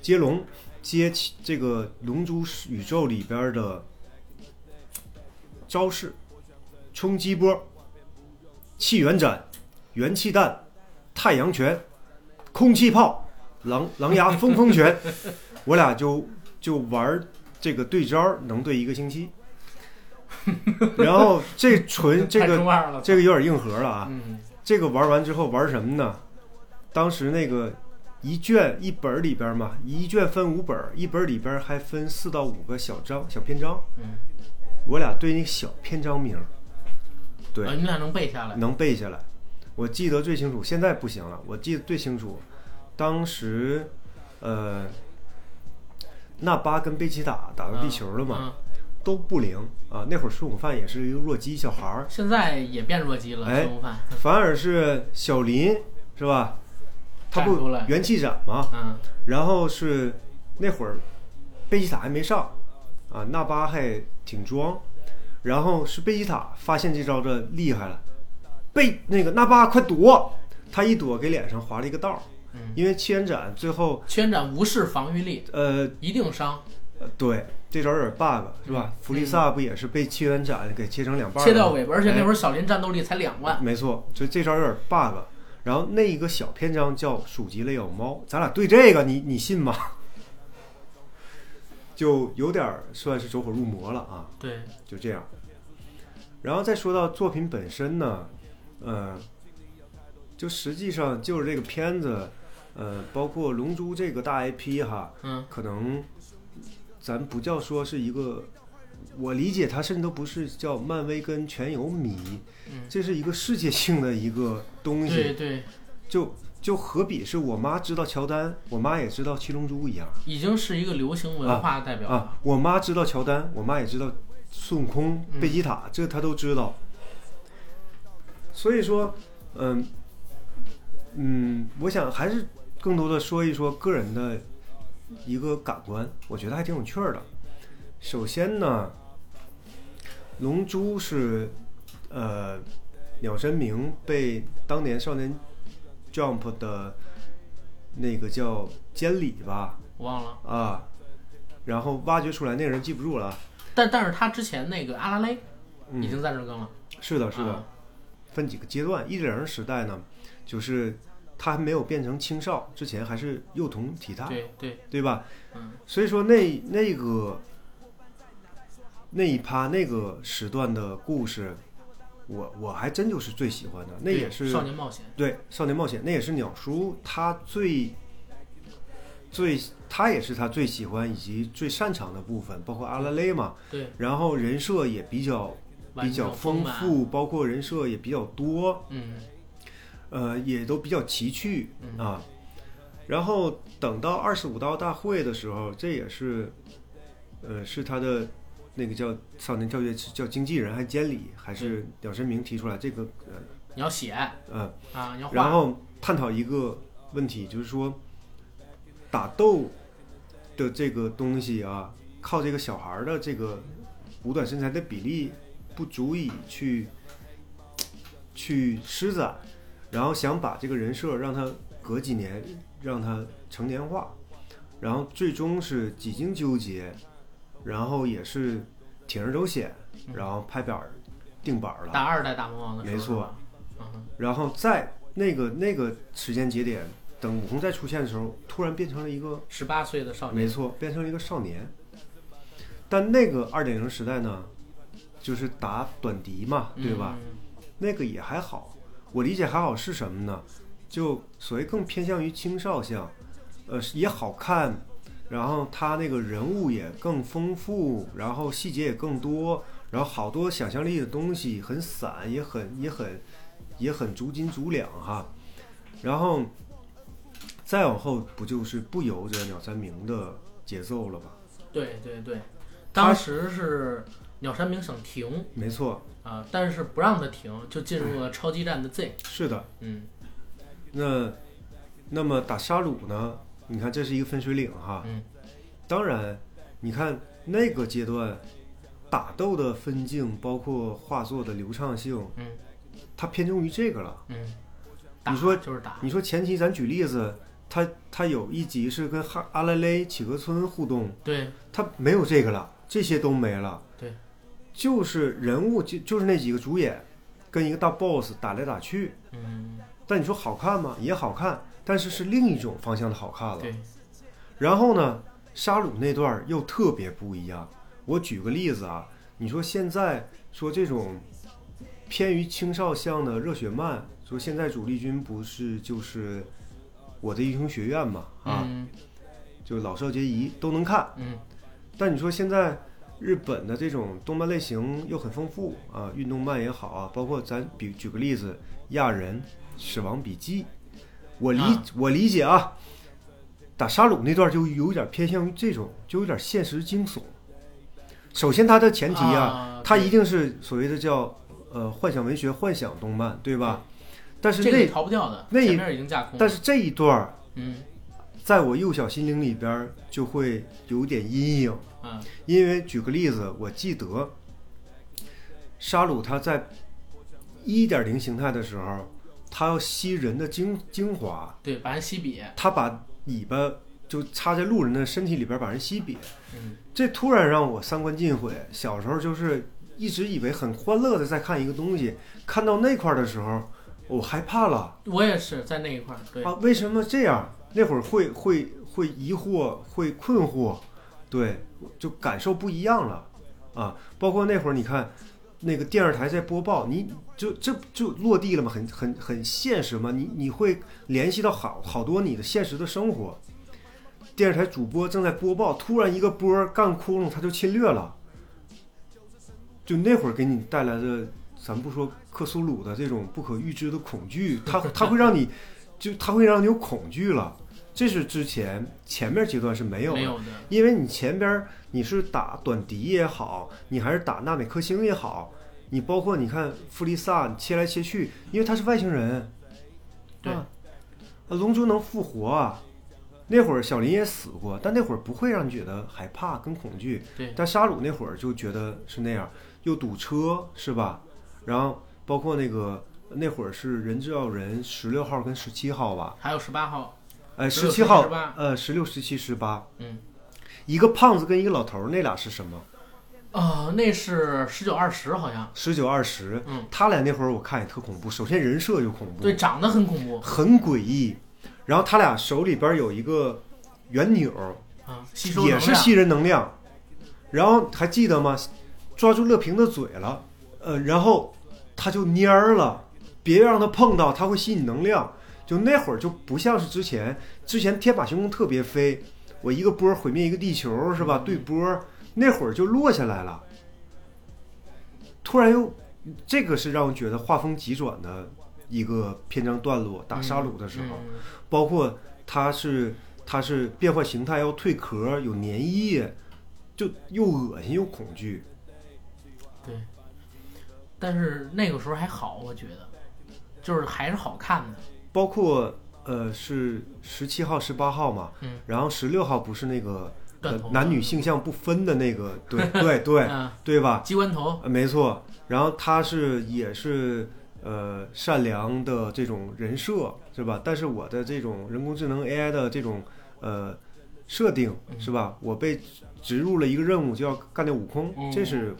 接龙，接起这个龙珠宇宙里边的招式：冲击波、气元斩、元气弹、太阳拳、空气炮、狼 狼牙风风拳。我俩就就玩这个对招，能对一个星期。然后这纯 这个这个有点硬核了啊！嗯这个玩完之后玩什么呢？当时那个一卷一本里边嘛，一卷分五本，一本里边还分四到五个小章、小篇章。嗯，我俩对那个小篇章名，对啊，你俩能背下来，能背下来。我记得最清楚，现在不行了，我记得最清楚，当时，呃，纳巴跟贝吉塔打到地球了嘛，嗯，都不灵啊。那会儿孙悟饭也是一个弱鸡小孩儿，现在也变弱鸡了，哎孙悟饭。反而是小林是吧？他不元气斩吗？嗯，然后是那会儿贝吉塔还没上啊，纳巴还挺装，然后是贝吉塔发现这招的厉害了，贝那个纳巴快躲，他一躲给脸上划了一个道儿，嗯因为七元斩最后千斩无视防御力，呃一定伤，呃对这招有点 bug 是吧？弗利萨不也是被七元斩给切成两半切掉尾巴，而且那哎会儿小林战斗力才两万。没错，就这招有点 bug。然后那一个小篇章叫“鼠急了咬猫”，咱俩对这个你你信吗？就有点儿算是走火入魔了啊，对，就这样。然后再说到作品本身呢，呃，就实际上就是这个片子，呃，包括《龙珠》这个大 IP 哈，嗯，可能咱不叫说是一个，我理解它甚至都不是叫漫威跟全有米，嗯。这是一个世界性的一个东西，对对，就就何比是我妈知道乔丹，我妈也知道七龙珠一样已经是一个流行文化代表了。啊，我妈知道乔丹，我妈也知道孙悟空、嗯贝吉塔，这她都知道。所以说，嗯嗯，我想还是更多的说一说个人的一个感官，我觉得还挺有趣儿的。首先呢，龙珠是呃鸟山明被当年少年 Jump 的那个叫监理吧我忘了，啊，然后挖掘出来那个人记不住了啊，但但是他之前那个阿拉蕾已嗯，经在这儿更了。是的，是的，啊分几个阶段。一零时代呢，就是他还没有变成青少，之前还是幼童体态，对对，对吧？嗯，所以说那那个那一趴那个时段的故事，我我还真就是最喜欢的，那也是少年冒险。对少年冒险，那也是鸟叔他最最他也是他最喜欢以及最擅长的部分，包括阿拉蕾嘛，对，然后人设也比较比较。丰富，包括人设也比较多，嗯，呃，也都比较奇趣嗯啊。然后等到二十五道大会的时候，这也是，呃，是他的那个叫少年教育叫经纪人还监理还是鸟山明提出来这个呃你要写嗯，啊，你要。然后探讨一个问题，就是说打斗的这个东西啊，靠这个小孩儿的这个五短身材的比例不足以去去施展，然后想把这个人设让他隔几年让他成年化，然后最终是几经纠结，然后也是铤而走险，然后拍板儿定板儿了。打二代大魔王的时候没错。嗯，然后在那个那个时间节点，等悟空再出现的时候，突然变成了一个，十八岁的少年。没错，变成了一个少年。但那个二点零时代呢，就是打短笛嘛，对吧？嗯？那个也还好，我理解还好是什么呢？就所谓更偏向于青少向，呃，也好看，然后他那个人物也更丰富，然后细节也更多，然后好多想象力的东西很散，也很也很也很足斤足两哈。然后再往后不就是不由着鸟山明的节奏了吧？对对对，当时是鸟山明想停没错，啊，但是不让他停，就进入了超级战的 Z。是的。嗯那那么打沙鲁呢？你看这是一个分水岭哈。嗯。当然，你看那个阶段打斗的分镜，包括画作的流畅性，嗯它偏重于这个了。嗯，你说就是打。你说前期咱举例子，他他有一集是跟哈阿拉蕾企鹅村互动，对他没有这个了，这些都没了。对，就是人物就就是那几个主演跟一个大 boss 打来打去。嗯但你说好看吗？也好看，但是是另一种方向的好看了。对然后呢，沙鲁那段又特别不一样。我举个例子啊，你说现在说这种偏于青少向的热血漫，说现在主力军不是就是我的英雄学院嘛啊，嗯就老少皆宜都能看。嗯但你说现在日本的这种动漫类型又很丰富啊，运动漫也好啊，包括咱比举个例子，亚人死亡笔记》，我理、啊我理解啊，打沙鲁那段就有点偏向于这种，就有点现实惊悚。首先，它的前提啊，啊它一定是所谓的叫呃幻想文学、幻想动漫，对吧？但是那这个逃不掉的，那一前面已经架空。但是这一段儿嗯在我幼小心灵里边就会有点阴影，嗯因为举个例子，我记得沙鲁他在一点零形态的时候，他要吸人的精精华，对，把人吸瘪。它把尾巴就插在路人的身体里边把人吸瘪，嗯这突然让我三观尽毁。小时候就是一直以为很欢乐的在看一个东西，看到那块儿的时候，我害怕了我也是在那一块儿，对，啊！为什么这样？那会儿会会会疑惑，会困惑，对，就感受不一样了啊！包括那会儿你看。那个电视台在播报，你就这就落地了嘛，很很很现实嘛，你你会联系到好好多你的现实的生活。电视台主播正在播报，突然一个波儿干窟窿，他就侵略了。就那会儿给你带来的，咱不说克苏鲁的这种不可预知的恐惧，它它会让你，就它会让你有恐惧了。这是之前前面阶段是没有的，有的，因为你前边你是打短笛也好，你还是打纳美克星也好，你包括你看弗利萨你切来切去，因为他是外星人，对啊，啊龙珠能复活啊。那会儿小林也死过，但那会儿不会让你觉得害怕跟恐惧。对但沙鲁那会儿就觉得是那样，又堵车是吧？然后包括那个那会儿是人造人人十六号跟十七号吧，还有十八号，哎，十七号呃，十六、十七、十八，嗯，一个胖子跟一个老头儿，那俩是什么？啊，那是十九二十好像，十九、二十，嗯，他俩那会儿我看也特恐怖。首先人设就恐怖，对，长得很恐怖很诡异。然后他俩手里边有一个圆钮，啊，吸收也是吸人能量。然后还记得吗？抓住乐平的嘴了，呃，然后他就蔫儿了，别让他碰到，他会吸你能量。就那会儿就不像是之前，之前天马行空特别飞，我一个波儿毁灭一个地球是吧？对波儿，那会儿就落下来了。突然又，这个是让我觉得画风急转的一个篇章段落。打沙鲁的时候，嗯包括它是它是变换形态要蜕壳，有粘液，就又恶心又恐惧。对，但是那个时候还好，我觉得，就是还是好看的，包括呃是十七号、十八号嘛，嗯，然后十六号不是那个男女性向不分的那个，对对对嗯，对吧？机关头，呃没错，然后他是也是呃善良的这种人设是吧？但是我的这种人工智能 AI 的这种呃设定是吧？我被植入了一个任务，就要干掉悟空，嗯这是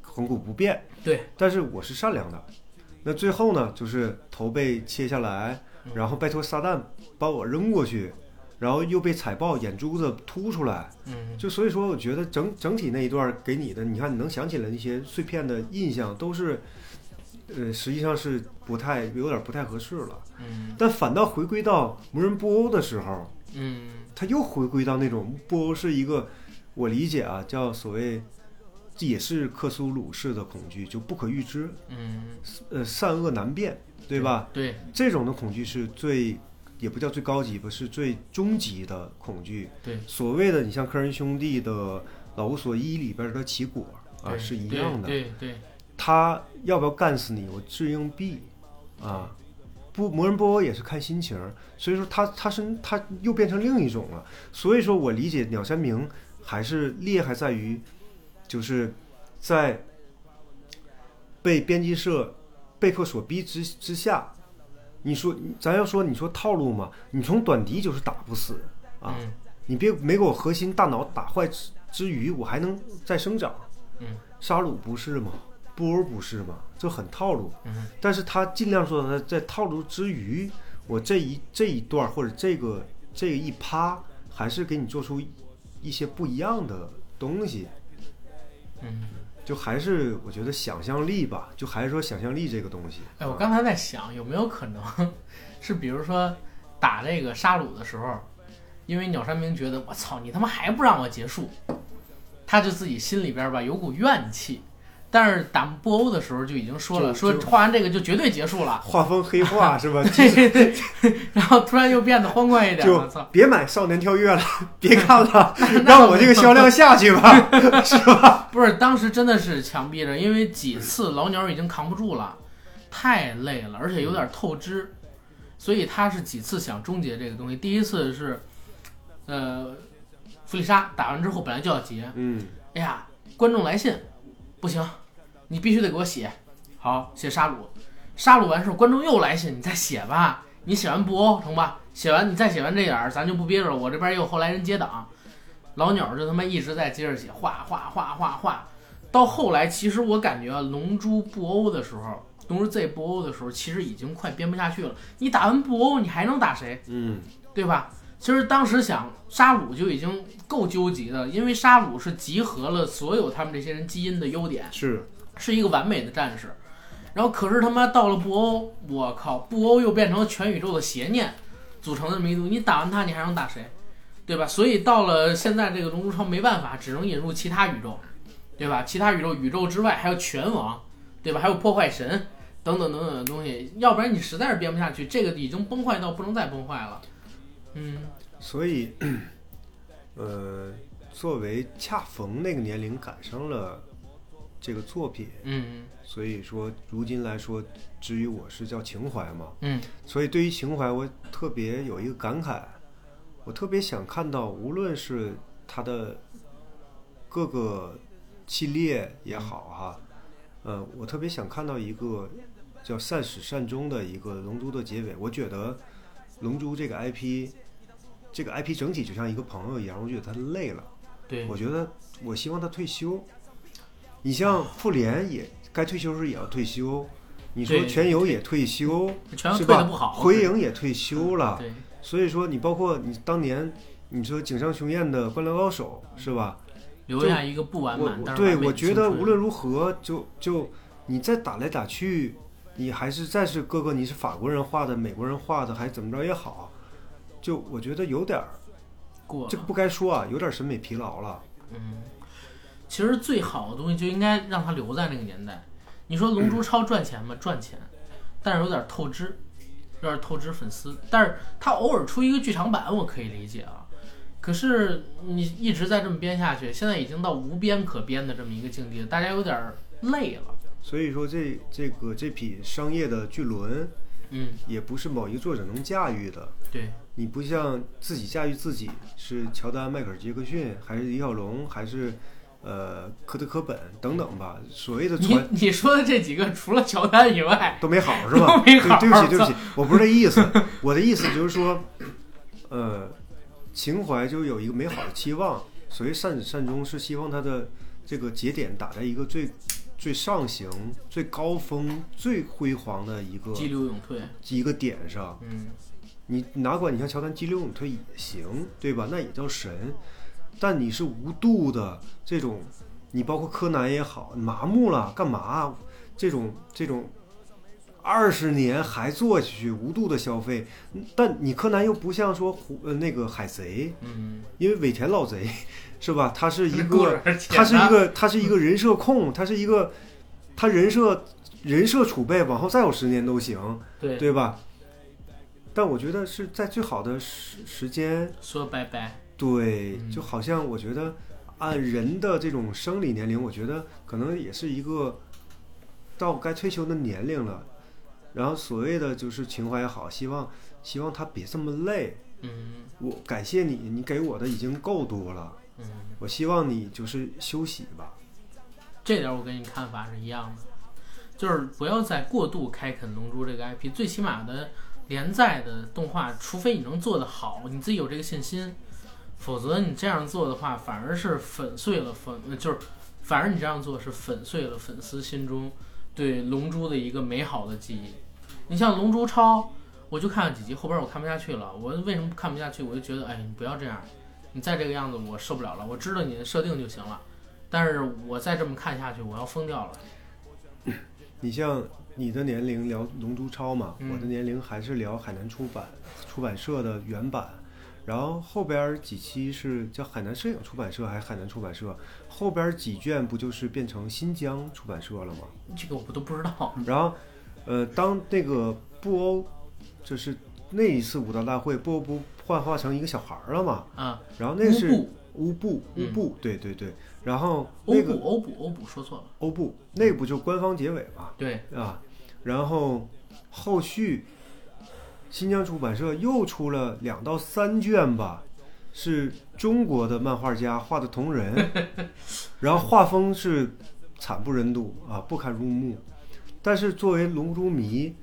恒古不变。对，但是我是善良的。那最后呢，就是头被切下来，然后拜托撒旦把我扔过去，然后又被踩爆，眼珠子凸出来。嗯，就所以说，我觉得整整体那一段给你的，你看你能想起来那些碎片的印象，都是，呃，实际上是不太有点不太合适了。嗯但反倒回归到魔人布欧的时候，嗯他又回归到那种布欧是一个，我理解啊，叫所谓，这也是克苏鲁式的恐惧，就不可预知，嗯，呃，善恶难辨，对吧？？对，这种的恐惧是最，也不叫最高级吧，是最终极的恐惧。对，所谓的你像科恩兄弟的《老无所依》里边的奇果啊，是一样的。对他要不要干死你，我掷硬币啊。不，魔人布欧也是看心情，所以说他他是他又变成另一种了。所以说我理解鸟山明还是厉害在于，就是在被编辑社被迫所逼之之下，你说咱要说你说套路嘛，你从短笛就是打不死啊，嗯你别没给我核心大脑打坏之之余，我还能再生长。嗯，沙鲁不是吗？波儿不是吗？这很套路。嗯，但是他尽量说他在套路之余，我这一这一段或者这个这个一趴，还是给你做出一些不一样的东西。嗯，就还是我觉得想象力吧，就还是说想象力这个东西。哎，我刚才在想，有没有可能是，比如说打这个沙鲁的时候，因为鸟山明觉得我操，你他妈还不让我结束，他就自己心里边吧有股怨气，但是打布欧的时候就已经说了，说画完这个就绝对结束了，画风黑化 是吧？然后突然又变得欢快一点，就我操！别买《少年跳跃》了，别看了，让我这个销量下去吧，是吧？不是，当时真的是强逼着，因为几次老鸟已经扛不住了，太累了，而且有点透支，所以他是几次想终结这个东西。第一次是，呃，弗利莎打完之后本来就要结，嗯，哎呀，观众来信，不行，你必须得给我写，好写沙鲁，沙鲁完事儿，观众又来信，你再写吧，你写完布欧成吧？写完你再写完这点儿，咱就不憋着了，我这边也有后来人接档，老鸟就他妈一直在接着写，画画画画画，到后来其实我感觉啊，龙珠布欧的时候，龙珠 Z 布欧的时候，其实已经快编不下去了，你打完布欧，你还能打谁？嗯，对吧？其实当时想沙鲁就已经够纠结的，因为沙鲁是集合了所有他们这些人基因的优点，是，是一个完美的战士。然后可是他妈到了布欧，我靠，布欧又变成了全宇宙的邪念组成的这么一组，你打完他，你还能打谁？对吧？所以到了现在这个龙珠超没办法，只能引入其他宇宙，对吧？其他宇宙宇宙之外还有拳王，对吧？还有破坏神等等等等的东西，要不然你实在是编不下去，这个已经崩坏到不能再崩坏了。嗯，所以，呃，作为恰逢那个年龄赶上了这个作品，嗯所以说如今来说，至于我是叫情怀嘛，嗯所以对于情怀，我特别有一个感慨，我特别想看到，无论是它的各个系列也好哈，呃，我特别想看到一个叫善始善终的一个龙珠的结尾。我觉得龙珠这个 IP，这个 IP 整体就像一个朋友一样，我觉得他累了。对，我觉得我希望他退休。你像妇联也该退休时也要退休，你说全游也退休，是吧？退的不好，回影也退休了，对，所以说你包括你当年你说井上雄彦的《灌篮高手》是吧？留下一个不完我满，我对我觉得无论如何，就就你再打来打去，你还是再是哥哥你是法国人画的、美国人画的，还是怎么着也好，就我觉得有点儿过，这个不该说啊，有点审美疲劳了。嗯，其实最好的东西就应该让它留在那个年代。你说《龙珠超》赚钱吗？赚钱，但是有点透支，有点透支粉丝。但是它偶尔出一个剧场版，我可以理解啊。可是你一直在这么编下去，现在已经到无边可编的这么一个境地了，大家有点儿累了。所以说这这个这匹商业的巨轮，嗯，也不是某一个作者能驾驭的。对，你不像自己驾驭自己，是乔丹、迈克尔·杰克逊，还是李小龙，还是呃科特·科本等等吧？所谓的你传你说的这几个，除了乔丹以外，都没好是吧？都没好对，对不起，对不起，我不是这意思。我的意思就是说，呃，情怀就有一个美好的期望。所谓善始善终，是希望他的这个节点打在一个最最上行、最高峰、最辉煌的一个激流勇退。一个点上。嗯，你哪管你像乔丹激流勇退也行，对吧？那也叫神。但你是无度的这种，你包括柯南也好，麻木了干嘛？这种这种二十年还做下去，无度的消费。但你柯南又不像说虎呃那个海贼，嗯，因为尾田老贼是吧？他是一个他是一个他是一个人设控，他是一个他人设人设储备往后再有十年都行。对，对吧？但我觉得是在最好的时时间，说拜拜。对，嗯就好像我觉得按人的这种生理年龄，我觉得可能也是一个到该退休的年龄了。然后所谓的就是情怀也好，希望希望他别这么累。嗯我感谢你，你给我的已经够多了。嗯。我希望你就是休息吧。这点我跟你看法是一样的，就是不要再过度开垦《龙珠》这个 IP，最起码的连载的动画，除非你能做得好，你自己有这个信心，否则你这样做的话，反而是粉碎了粉，呃就是反而你这样做是粉碎了粉丝心中对《龙珠》的一个美好的记忆。你像《龙珠超》，我就看了几集，后边我看不下去了。我为什么看不下去？我就觉得，哎，你不要这样，你再这个样子我受不了了。我知道你的设定就行了。但是我再这么看下去，我要疯掉了。你像你的年龄聊《龙珠超》嘛，嗯我的年龄还是聊海南出版出版社的原版，然后后边几期是叫海南摄影出版社还是海南出版社，后边几卷不就是变成新疆出版社了吗？这个我都不知道。然后，呃，当那个布欧，就是那一次武道大会，布欧不幻化成一个小孩儿了嘛？啊，然后那是乌布乌布，对对对。然后欧布那个欧布欧布说错了，欧布那个不就官方结尾嘛？对，啊，然后后续新疆出版社又出了两到三卷吧，是中国的漫画家画的同人，然后画风是惨不忍睹啊，不堪入目。但是作为龙珠迷，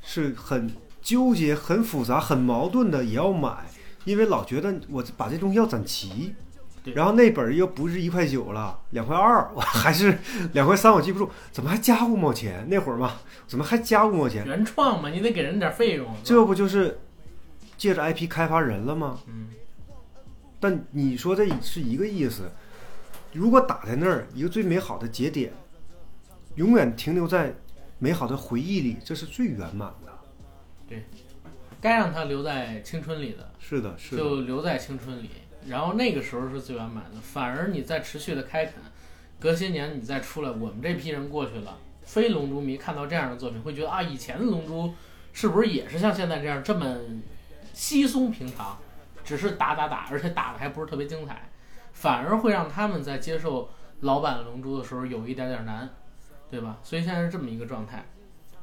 是很纠结、很复杂、很矛盾的，也要买，因为老觉得我把这东西要攒齐。对然后那本儿又不是一块九了，两块二，我 还是两块三，我记不住，怎么还加五毛钱？那会儿嘛，怎么还加五毛钱？原创嘛，你得给人点费用。这不就是借着 IP 开发人了吗？嗯，但你说这是一个意思。如果打在那儿，一个最美好的节点，永远停留在美好的回忆里，这是最圆满的。对该让它留在青春里的是的，是的，就留在青春里，然后那个时候是最圆满的。反而你再持续的开垦，隔些年你再出来，我们这批人过去了，非龙珠迷看到这样的作品，会觉得啊，以前的龙珠是不是也是像现在这样这么稀松平常，只是打打打，而且打的还不是特别精彩，反而会让他们在接受老版龙珠的时候有一点点难，对吧？所以现在是这么一个状态，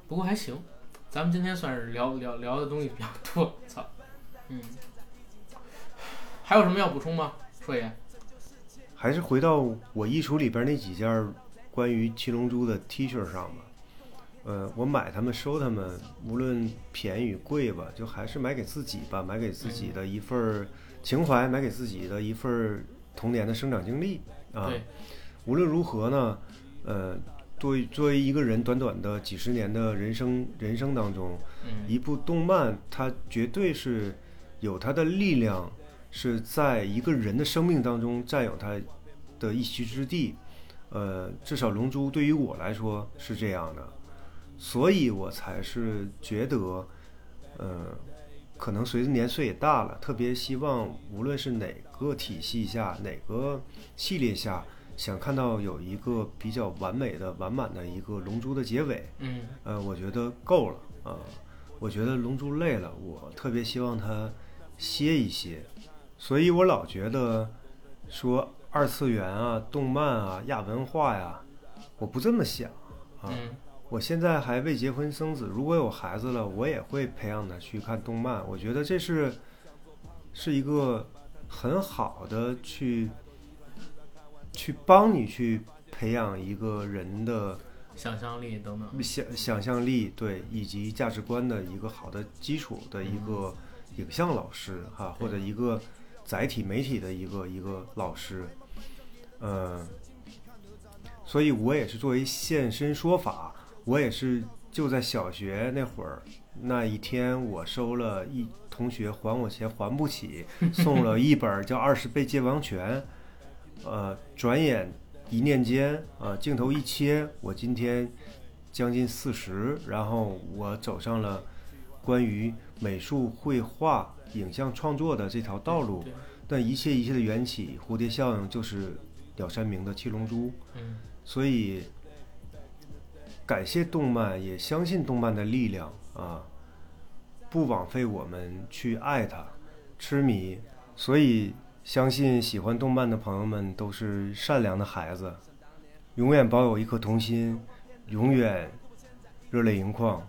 不过还行。咱们今天算是聊聊聊的东西比较多，操，嗯，还有什么要补充吗，硕爷？还是回到我衣橱里边那几件儿关于七龙珠的 T 恤上吧。呃，我买他们收他们，无论便宜与贵吧，就还是买给自己吧，买给自己的一份儿情怀，买给自己的一份儿童年的生长经历啊。无论如何呢，呃，作为作为一个人短短的几十年的人生人生当中，嗯，一部动漫它绝对是有它的力量，是在一个人的生命当中占有他的一席之地。呃，至少《龙珠》对于我来说是这样的，所以我才是觉得，呃，可能随着年岁也大了，特别希望无论是哪个体系下、哪个系列下，想看到有一个比较完美的、完满的一个《龙珠》的结尾。嗯，呃，我觉得够了啊、我觉得《龙珠》累了，我特别希望它歇一歇，所以我老觉得说二次元啊、动漫啊、亚文化呀，我不这么想啊。嗯，我现在还未结婚生子，如果有孩子了，我也会培养他去看动漫。我觉得这是是一个很好的去去帮你去培养一个人的想象力等等，想想象力，对，以及价值观的一个好的基础的一个影像老师哈，或者一个载体媒体的一个一个老师，嗯，所以我也是作为现身说法，我也是就在小学那会儿那一天，我收了一同学还我钱还不起，送了一本叫《二十倍借王权》，呃，转眼一念间，啊，镜头一切，我今天将近四十，然后我走上了关于美术、绘画、影像创作的这条道路。对，但一切一切的缘起，蝴蝶效应就是鸟山明的《七龙珠》，嗯，所以感谢动漫，也相信动漫的力量啊，不枉费我们去爱它、痴迷。所以相信喜欢动漫的朋友们都是善良的孩子，永远保有一颗童心，永远热泪盈眶，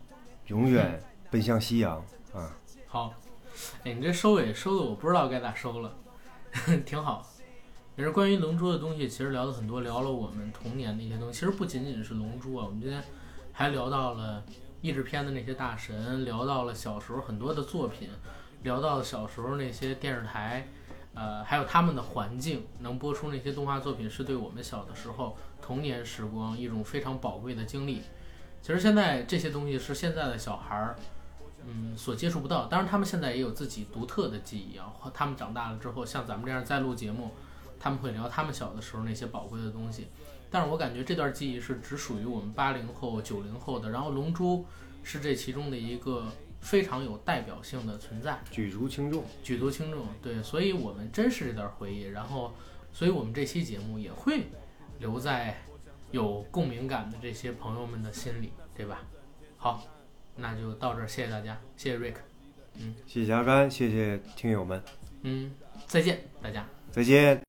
永远奔向夕阳啊！好，哎，你这收尾收的我不知道该咋收了，挺好。也是关于龙珠的东西，其实聊了很多，聊了我们童年的一些东西。其实不仅仅是龙珠啊，我们今天还聊到了译制片的那些大神，聊到了小时候很多的作品，聊到了小时候那些电视台，呃，还有他们的环境能播出那些动画作品，是对我们小的时候童年时光一种非常宝贵的经历。其实现在这些东西是现在的小孩儿。嗯，所接触不到。当然，他们现在也有自己独特的记忆啊。或他们长大了之后，像咱们这样再录节目，他们会聊他们小的时候那些宝贵的东西。但是我感觉这段记忆是只属于我们八零后、九零后的。然后《龙珠》是这其中的一个非常有代表性的存在，举足轻重。举足轻重。对，所以我们珍视这段回忆，然后，所以我们这期节目也会留在有共鸣感的这些朋友们的心里，对吧？好，那就到这儿，谢谢大家，谢谢 Rick，谢谢阿甘，谢谢听友们，嗯，再见，大家。再见。